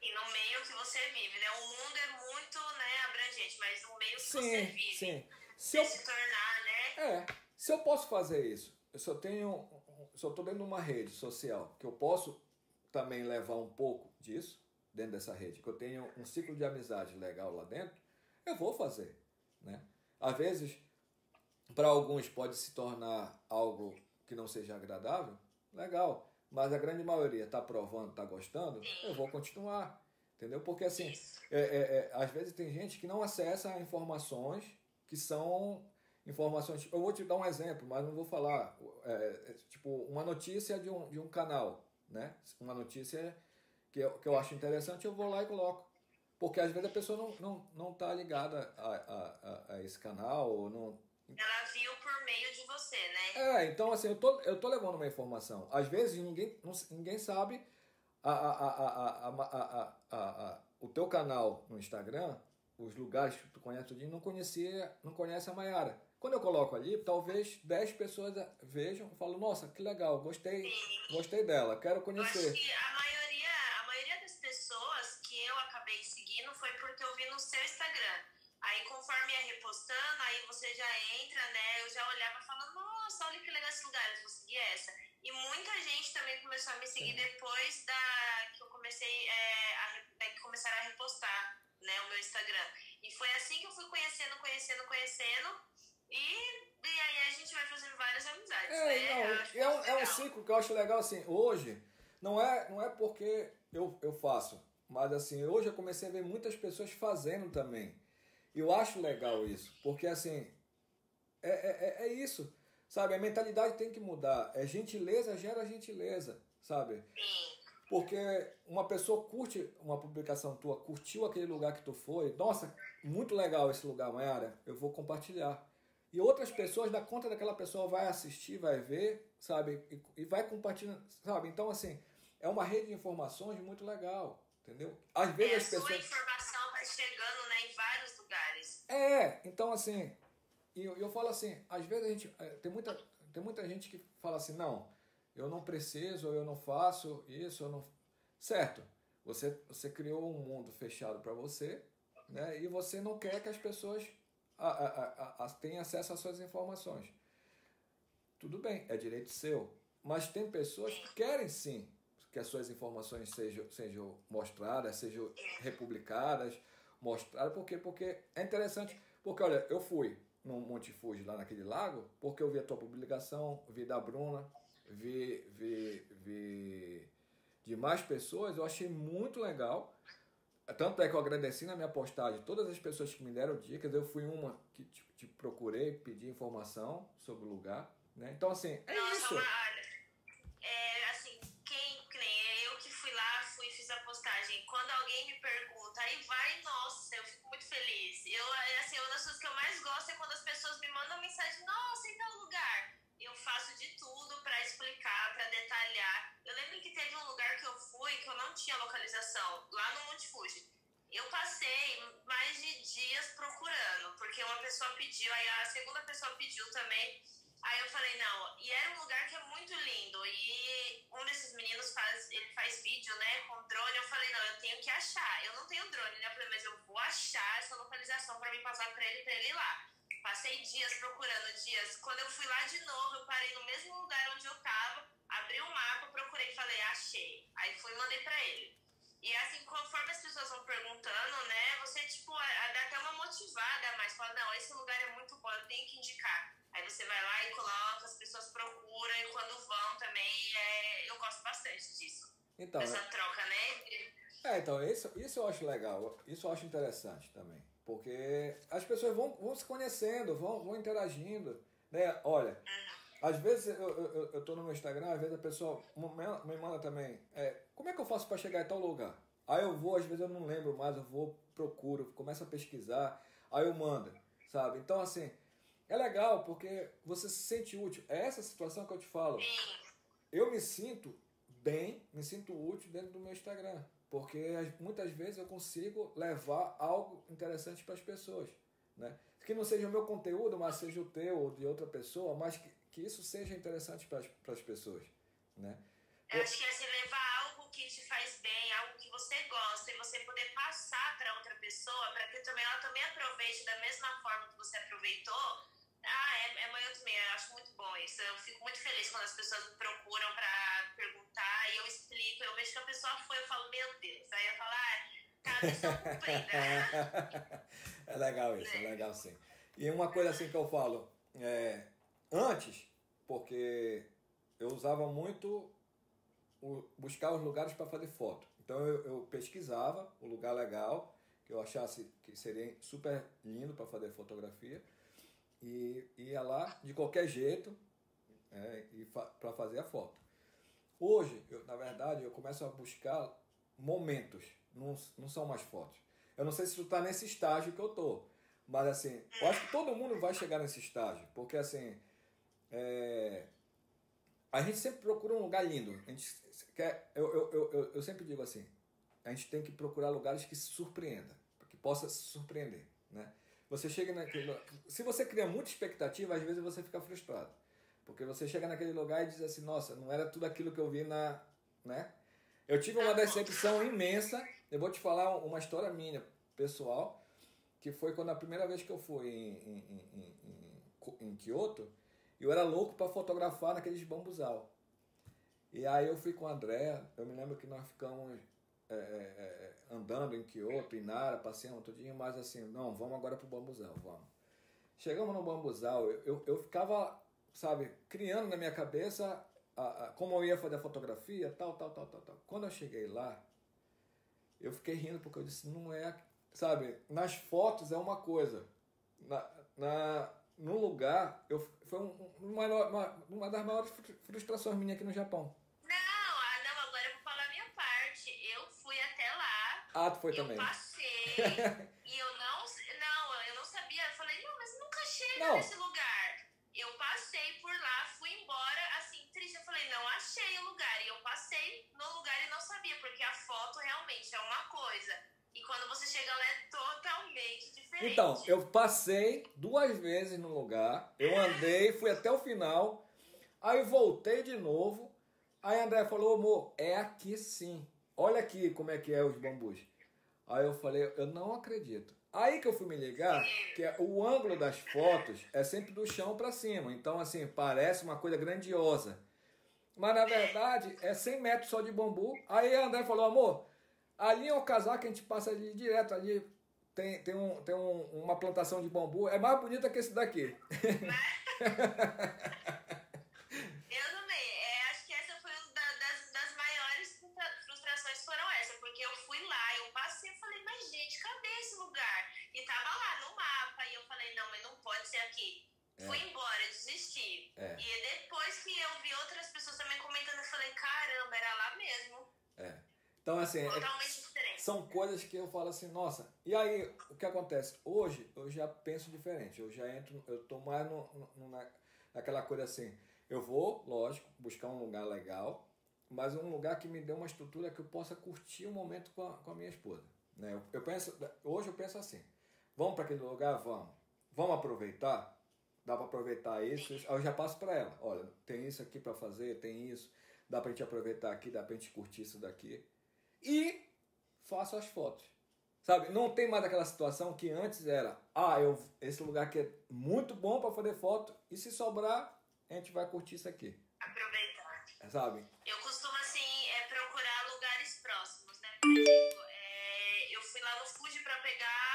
E no meio que você vive, né? O mundo é muito né, abrangente, mas no meio que sim, você vive. Sim. Se eu, se tornar, né? É. Se eu posso fazer isso, eu só tenho. Se eu estou dentro de uma rede social que eu posso também levar um pouco disso dentro dessa rede, que eu tenho um ciclo de amizade legal lá dentro, eu vou fazer. Né? Às vezes, para alguns pode se tornar algo que não seja agradável, legal. Mas a grande maioria está provando, está gostando, eu vou continuar. Entendeu? Porque assim, é, é, é, às vezes tem gente que não acessa informações que são informações. Eu vou te dar um exemplo, mas não vou falar. É, é, tipo, uma notícia de um, de um canal, né? Uma notícia que eu, que eu acho interessante, eu vou lá e coloco. Porque às vezes a pessoa não, não, não tá ligada a, a, a, esse canal, ou não, Ela viu por meio de você, né? É, então assim, eu tô, eu tô levando uma informação. Às vezes ninguém, ninguém sabe a, a, a, a, a, a, o teu canal no Instagram, os lugares que tu conhece, não conhecia, não conhece a Mayara. Quando eu coloco ali, talvez 10 pessoas vejam e falam, nossa, que legal, gostei, Sim. gostei dela, quero conhecer. Eu acho que a maioria, a maioria das pessoas que eu acabei seguindo foi porque eu vi no seu Instagram. Aí conforme ia repostando, aí você já entra, né? Eu já olhava e falava, nossa, olha que legal esse lugar, vou seguir essa. E muita gente também começou a me seguir depois da que eu comecei é, a, é, que começaram a repostar né, o meu Instagram. E foi assim que eu fui conhecendo, conhecendo, conhecendo. E, e aí a gente vai fazendo várias amizades. É, né? não, é, um, é um ciclo que eu acho legal assim. Hoje, não é, não é porque eu, eu faço, mas assim, hoje eu comecei a ver muitas pessoas fazendo também. Eu acho legal isso, porque assim, é, é, é, é isso, sabe? A mentalidade tem que mudar. É gentileza gera gentileza, sabe? Porque uma pessoa curte uma publicação tua, curtiu aquele lugar que tu foi, nossa, muito legal esse lugar, Mayara, eu vou compartilhar. E outras pessoas da conta daquela pessoa vai assistir, vai ver, sabe? E, e vai compartilhar, sabe? Então, assim, é uma rede de informações muito legal, entendeu? Às vezes é, as pessoas. A sua informação vai chegando né, em vários lugares. É, então, assim, e eu, eu falo assim, às vezes a gente. É, tem muita, tem muita gente que fala assim, não, eu não preciso, eu não faço isso, eu não. Certo, você, você criou um mundo fechado para você, né? E você não quer que as pessoas a, a, a, tem acesso às suas informações. Tudo bem, é direito seu. Mas tem pessoas que querem sim que as suas informações sejam, sejam mostradas, sejam republicadas, mostradas. Por quê? Porque é interessante. Porque, olha, eu fui no Monte Fuji, lá naquele lago, porque eu vi a tua publicação, vi da Bruna, vi, vi, vi de mais pessoas, eu achei muito legal. Tanto é que eu agradeci na minha postagem todas as pessoas que me deram dicas. Eu fui uma que te, te procurei, pedi informação sobre o lugar. Né? Então, assim, é Nossa, isso. Feliz. Eu, é, assim, uma das coisas que eu mais gosto é quando as pessoas me mandam mensagem, nossa, em tal lugar. Eu faço de tudo para explicar, para detalhar. Eu lembro que teve um lugar que eu fui que eu não tinha localização, lá no Monte Fuji. Eu passei mais de dias procurando, porque uma pessoa pediu, aí a segunda pessoa pediu também. Aí eu falei, não, e era um lugar que é muito lindo. E um desses meninos faz, ele faz vídeo, né, com drone. Eu falei, não, eu tenho que achar. Eu não tenho drone, né? Eu falei, mas eu vou achar essa localização para me passar para ele, para ele ir lá. Passei dias procurando, dias. Quando eu fui lá de novo, eu parei no mesmo lugar onde eu tava abri o mapa, procurei, falei, achei. Aí fui e mandei pra ele. E assim, conforme as pessoas vão perguntando, né, você, tipo, dá até uma motivada mais. Fala, não, esse lugar é muito bom, eu tenho que indicar. Aí você vai lá e coloca, as pessoas procuram, e quando vão também, é, eu gosto bastante disso. Então, Essa é... troca, né? É, então, isso, isso eu acho legal, isso eu acho interessante também. Porque as pessoas vão, vão se conhecendo, vão, vão interagindo, né? Olha, uhum. Às vezes eu, eu, eu tô no meu Instagram, às vezes a pessoa me manda também, é, como é que eu faço para chegar em tal lugar? Aí eu vou, às vezes eu não lembro mais, eu vou, procuro, começo a pesquisar, aí eu mando, sabe? Então, assim, é legal porque você se sente útil. É essa situação que eu te falo. Eu me sinto bem, me sinto útil dentro do meu Instagram. Porque muitas vezes eu consigo levar algo interessante para as pessoas. Né? Que não seja o meu conteúdo, mas seja o teu ou de outra pessoa, mas que que isso seja interessante para as pessoas, né? Eu acho que é assim, levar algo que te faz bem, algo que você gosta, e você poder passar para outra pessoa, para que também ela também aproveite da mesma forma que você aproveitou. Ah, é, é eu também, eu acho muito bom isso. Eu fico muito feliz quando as pessoas me procuram para perguntar e eu explico. Eu vejo que a pessoa foi, eu falo, meu Deus. Aí eu falo, ah, cumprida. (laughs) é legal isso, é. é legal sim. E uma coisa assim que eu falo, é, antes porque eu usava muito o, buscar os lugares para fazer foto. Então eu, eu, pesquisava o lugar legal que eu achasse que seria super lindo para fazer fotografia e ia lá de qualquer jeito é, fa para fazer a foto. Hoje, eu, na verdade, eu começo a buscar momentos, não, não são mais fotos. Eu não sei se tu está nesse estágio que eu tô, Mas assim, eu acho que todo mundo vai chegar nesse estágio, porque assim, é, a gente sempre procura um lugar lindo. A gente quer, eu, eu, eu, eu sempre digo assim, a gente tem que procurar lugares que surpreenda, que possa surpreender, né? Você chega naquele, se você cria muita expectativa, às vezes você fica frustrado, porque você chega naquele lugar e diz assim, nossa, não era tudo aquilo que eu vi na, né? Eu tive uma decepção imensa. Eu vou te falar uma história minha pessoal, que foi quando a primeira vez que eu fui em, em, em, em, Kyoto, eu era louco para fotografar naqueles bambuzal. E aí eu fui com o André, eu me lembro que nós ficamos é, é, é andando em Kyoto, em Nara, passeando tudinho, mas assim, não, vamos agora pro bambuzal, vamos. Chegamos no bambuzal, eu, eu, eu ficava, sabe, criando na minha cabeça a, a, como eu ia fazer a fotografia, tal, tal, tal, tal, tal. Quando eu cheguei lá, eu fiquei rindo porque eu disse, não é, sabe, nas fotos é uma coisa, na, na, no lugar, eu, foi um, uma, uma, uma das maiores frustrações minhas aqui no Japão. Não, ah, não, agora eu vou falar a minha parte. Eu fui até lá. Ah, tu foi eu também. Eu passei. (laughs) e eu não, não, eu não sabia. Eu falei, não, mas nunca chega não. nesse lugar. Eu passei por lá, fui embora, assim, triste. Eu falei, não achei o lugar. E eu passei no lugar e não sabia, porque a foto realmente é uma coisa. E quando você chega lá é totalmente diferente. Então, eu passei duas vezes no lugar, eu andei, fui até o final, aí voltei de novo. Aí André falou, amor, é aqui sim. Olha aqui como é que é os bambus. Aí eu falei, eu não acredito. Aí que eu fui me ligar que é, o ângulo das fotos é sempre do chão para cima. Então, assim, parece uma coisa grandiosa. Mas na verdade é 100 metros só de bambu. Aí André falou, amor, Ali é o casaco que a gente passa ali direto ali. Tem, tem, um, tem um, uma plantação de bambu. É mais bonita que esse daqui. (laughs) eu também. É, acho que essa foi uma das, das maiores frustrações foram essa. Porque eu fui lá, eu passei e falei, mas gente, cadê esse lugar? E tava lá no mapa. E eu falei, não, mas não pode ser aqui. É. Fui embora, desisti. É. E depois que eu vi outras pessoas também comentando, eu falei, caramba, era lá mesmo. É. Então, assim, é, são coisas que eu falo assim, nossa. E aí, o que acontece? Hoje, eu já penso diferente. Eu já entro, eu tô mais no, no, na, naquela coisa assim. Eu vou, lógico, buscar um lugar legal, mas um lugar que me dê uma estrutura que eu possa curtir o um momento com a, com a minha esposa. Né? Eu, eu, penso, hoje eu penso assim: vamos para aquele lugar? Vamos. Vamos aproveitar? Dá para aproveitar isso, isso? Aí eu já passo para ela: olha, tem isso aqui para fazer, tem isso, dá para gente aproveitar aqui, dá para gente curtir isso daqui e faço as fotos. Sabe, não tem mais aquela situação que antes era, ah, eu, esse lugar aqui é muito bom para fazer foto e se sobrar, a gente vai curtir isso aqui. Aproveitar. Sabe? Eu costumo, assim, é, procurar lugares próximos, né? Por exemplo, é, eu fui lá no Fuji para pegar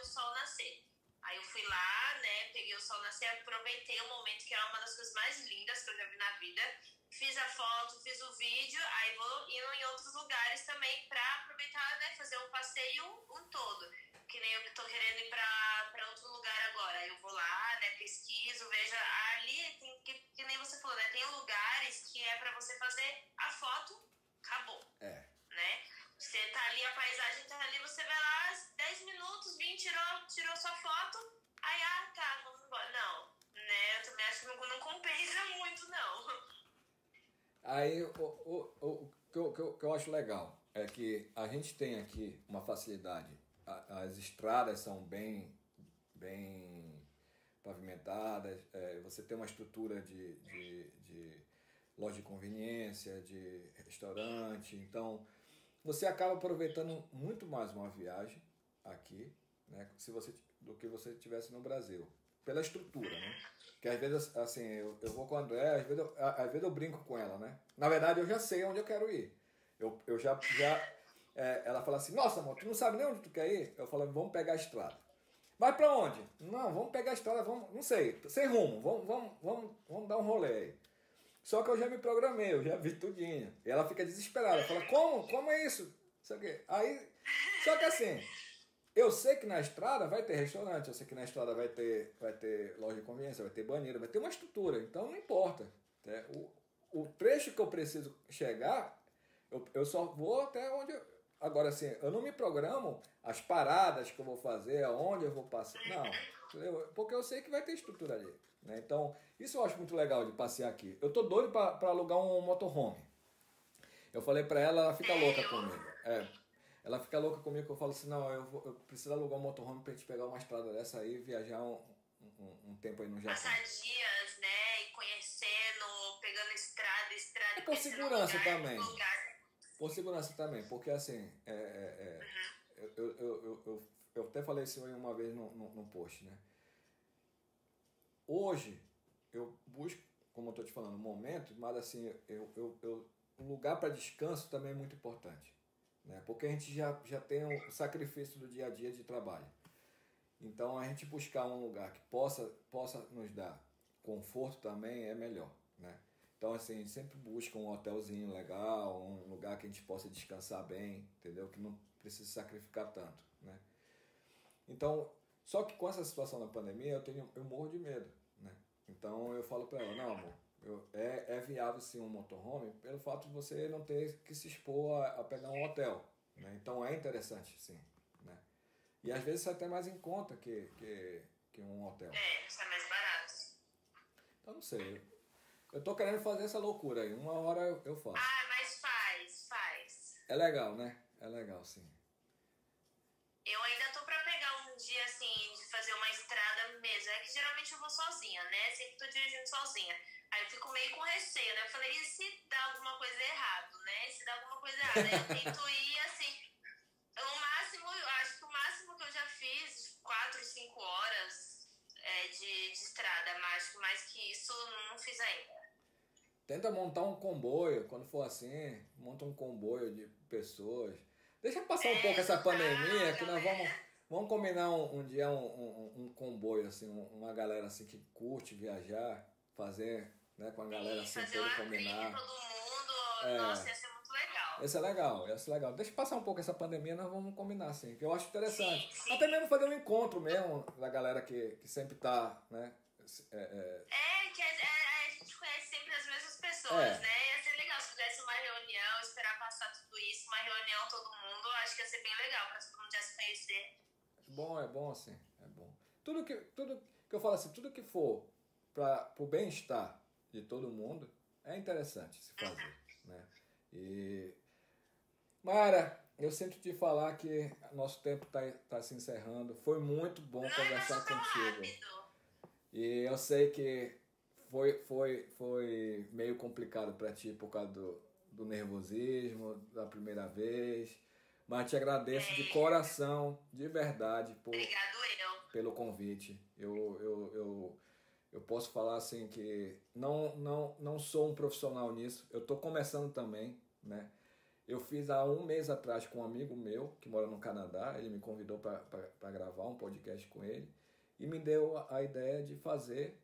o sol nascer. Aí eu fui lá, né, peguei o sol nascer, aproveitei o momento que é uma das coisas mais lindas que eu já vi na vida fiz a foto, fiz o vídeo, aí vou indo em outros lugares também para aproveitar, né, fazer um passeio um todo. Que nem eu que tô querendo ir para outro lugar agora. Eu vou lá, né, pesquiso, vejo. Ali tem que, que nem você falou, né? Tem lugares que é para você fazer a foto, acabou. É. Né? Você tá ali, a paisagem tá ali, você vai lá, 10 minutos, 20, tirou, tirou sua foto, aí, ah, tá, vamos embora. Não, né? Eu também acho que não, não compensa muito, não. Aí o, o, o, que, eu, que, eu, que eu acho legal é que a gente tem aqui uma facilidade. As estradas são bem, bem pavimentadas, é, você tem uma estrutura de, de, de loja de conveniência, de restaurante, então você acaba aproveitando muito mais uma viagem aqui, né, se você, do que você tivesse no Brasil, pela estrutura, né? Que às vezes, assim, eu, eu vou com a André, às vezes eu, às vezes eu brinco com ela, né? Na verdade, eu já sei onde eu quero ir. Eu, eu já. já é, ela fala assim: Nossa, amor, tu não sabe nem onde tu quer ir? Eu falo: Vamos pegar a estrada. Vai pra onde? Não, vamos pegar a estrada, vamos. Não sei, sem rumo, vamos, vamos, vamos, vamos dar um rolê aí. Só que eu já me programei, eu já vi tudinho. E ela fica desesperada. Fala: Como? Como é isso? Só que, aí. Só que assim. Eu sei que na estrada vai ter restaurante, eu sei que na estrada vai ter, vai ter loja de conveniência, vai ter banheiro, vai ter uma estrutura, então não importa. Né? O, o trecho que eu preciso chegar, eu, eu só vou até onde, Agora, assim, eu não me programo as paradas que eu vou fazer, aonde eu vou passar. Não, entendeu? porque eu sei que vai ter estrutura ali. Né? Então, isso eu acho muito legal de passear aqui. Eu tô doido para alugar um motorhome. Eu falei para ela, ela fica louca comigo. É, ela fica louca comigo que eu falo assim, não, eu, vou, eu preciso alugar um motorhome pra gente pegar uma estrada dessa aí e viajar um, um, um, tempo aí no Japão. Passar dias, né? E conhecendo, pegando estrada, estrada. É por segurança lugar, também. Lugar. Por segurança também, porque assim, é, é, é uhum. eu, eu, eu, eu, eu, até falei isso aí uma vez no, post, né? Hoje, eu busco, como eu estou te falando, um momento, mas assim, eu, eu, eu um lugar para descanso também é muito importante. Né? Porque a gente já, já tem o sacrifício do dia a dia de trabalho. Então, a gente buscar um lugar que possa, possa nos dar conforto também é melhor. Né? Então, assim, sempre busca um hotelzinho legal, um lugar que a gente possa descansar bem, entendeu? Que não precise sacrificar tanto, né? Então, só que com essa situação da pandemia, eu tenho eu morro de medo, né? Então, eu falo para ela, não, amor, eu, é, é viável sim um motorhome pelo fato de você não ter que se expor a, a pegar um hotel, né? Então, é interessante, sim, né? E às vezes sai até mais em conta que, que, que um hotel. É, sai mais barato. Então, não sei, eu tô querendo fazer essa loucura aí. Uma hora eu, eu faço. Ah, mas faz, faz. É legal, né? É legal, sim. Eu ainda tô pra pegar um dia, assim, de fazer uma estrada mesmo. É que geralmente eu vou sozinha, né? Sempre tô dirigindo sozinha. Eu fico meio com receio, né? Eu falei, e se dá alguma coisa errado, né? Se dá alguma coisa errada? Eu tento ir, assim... O máximo, eu acho que o máximo que eu já fiz, quatro, cinco horas é, de, de estrada, mas mais que isso não fiz ainda. Tenta montar um comboio, quando for assim, monta um comboio de pessoas. Deixa passar um pouco essa pandemia, que nós vamos, vamos combinar um, um dia um, um, um, comboio, assim, uma galera assim que curte viajar, fazer né, com a galera assim, fazer toda combinar. Todo mundo, é, nossa, ia ser muito legal. Isso é legal, isso é legal. Deixa passar um pouco essa pandemia, nós vamos combinar, assim, que eu acho interessante. Sim, sim. Até mesmo fazer um encontro mesmo da galera que, que sempre tá, né? É, é... é que é, pessoas, é. né? Ia ser legal se fizesse uma reunião, esperar passar tudo isso, uma reunião todo mundo, acho que ia ser bem legal para todo mundo já se conhecer. Bom, é bom assim, é bom. Tudo que, tudo que eu falo assim, tudo que for para o bem-estar de todo mundo é interessante se fazer, né? E Mara, eu sinto te falar que nosso tempo está tá se encerrando. Foi muito bom Não, conversar contigo. Rápido. E eu sei que foi, foi, foi meio complicado para ti por causa do, do nervosismo da primeira vez. Mas te agradeço é. de coração, de verdade, por, pelo convite. Eu, eu, eu, eu posso falar assim que não, não, não sou um profissional nisso. Eu estou começando também, né? Eu fiz há um mês atrás com um amigo meu que mora no Canadá. Ele me convidou para gravar um podcast com ele e me deu a ideia de fazer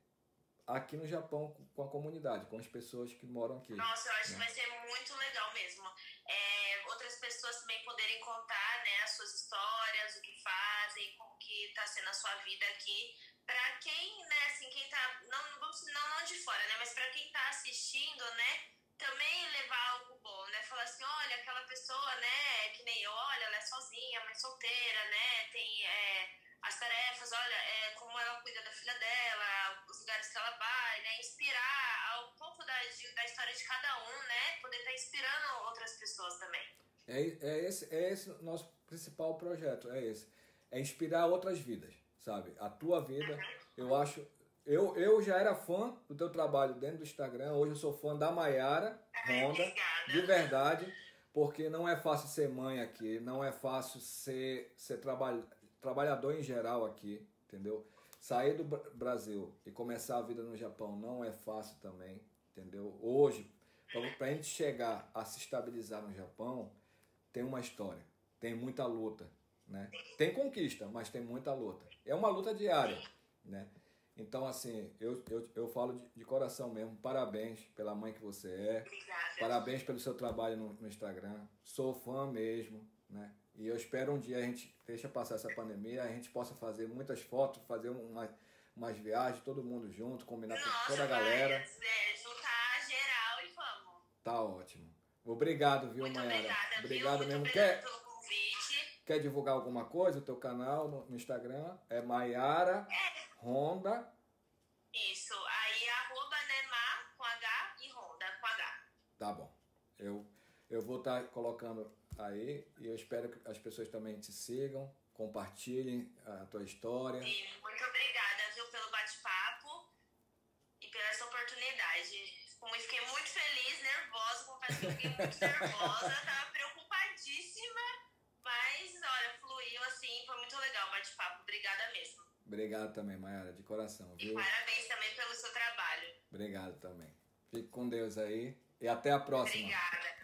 aqui no Japão com a comunidade, com as pessoas que moram aqui. Nossa, eu acho né? que vai ser muito legal mesmo. É, outras pessoas também poderem contar né, as suas histórias, o que fazem, como que está sendo a sua vida aqui. Para quem, né, assim, quem tá, não, vamos, não, não de fora, né, mas para quem está assistindo, né, também levar algo bom, né, falar assim, olha, aquela pessoa, né, que nem eu, olha, ela é sozinha, mãe solteira, né, tem... É, as tarefas, olha, é, como ela cuida da filha dela, os lugares que ela vai, né? Inspirar um pouco da, da história de cada um, né? Poder estar tá inspirando outras pessoas também. É, é, esse, é esse nosso principal projeto, é esse. É inspirar outras vidas, sabe? A tua vida, eu acho... Eu, eu já era fã do teu trabalho dentro do Instagram, hoje eu sou fã da Maiara Honda, de verdade, porque não é fácil ser mãe aqui, não é fácil ser, ser trabalhar trabalhador em geral aqui, entendeu? Sair do Brasil e começar a vida no Japão não é fácil também, entendeu? Hoje, para a gente chegar a se estabilizar no Japão, tem uma história, tem muita luta, né? Tem conquista, mas tem muita luta. É uma luta diária, né? Então, assim, eu, eu, eu falo de, de coração mesmo, parabéns pela mãe que você é, Obrigada. parabéns pelo seu trabalho no, no Instagram, sou fã mesmo, né? E eu espero um dia a gente deixa passar essa pandemia, a gente possa fazer muitas fotos, fazer uma, umas viagens, todo mundo junto, combinar Nossa, com toda a galera. É, juntar geral e vamos. Tá ótimo. Obrigado, viu, Mayara? Obrigada, obrigado viu? mesmo. Quer, Quer divulgar alguma coisa? O teu canal no, no Instagram é Maiara É, Honda. isso. Aí arroba Nemar com H e Honda com H. Tá bom. Eu, eu vou estar colocando aí e eu espero que as pessoas também te sigam, compartilhem a tua história. E muito obrigada, viu, pelo bate-papo e pela essa oportunidade. Fiquei muito feliz, nervosa, confesso que eu fiquei muito nervosa, tava preocupadíssima, mas olha, fluiu assim, foi muito legal o bate-papo. Obrigada mesmo. Obrigado também, Maiara, de coração, E viu? parabéns também pelo seu trabalho. Obrigado também. Fique com Deus aí e até a próxima. Obrigada.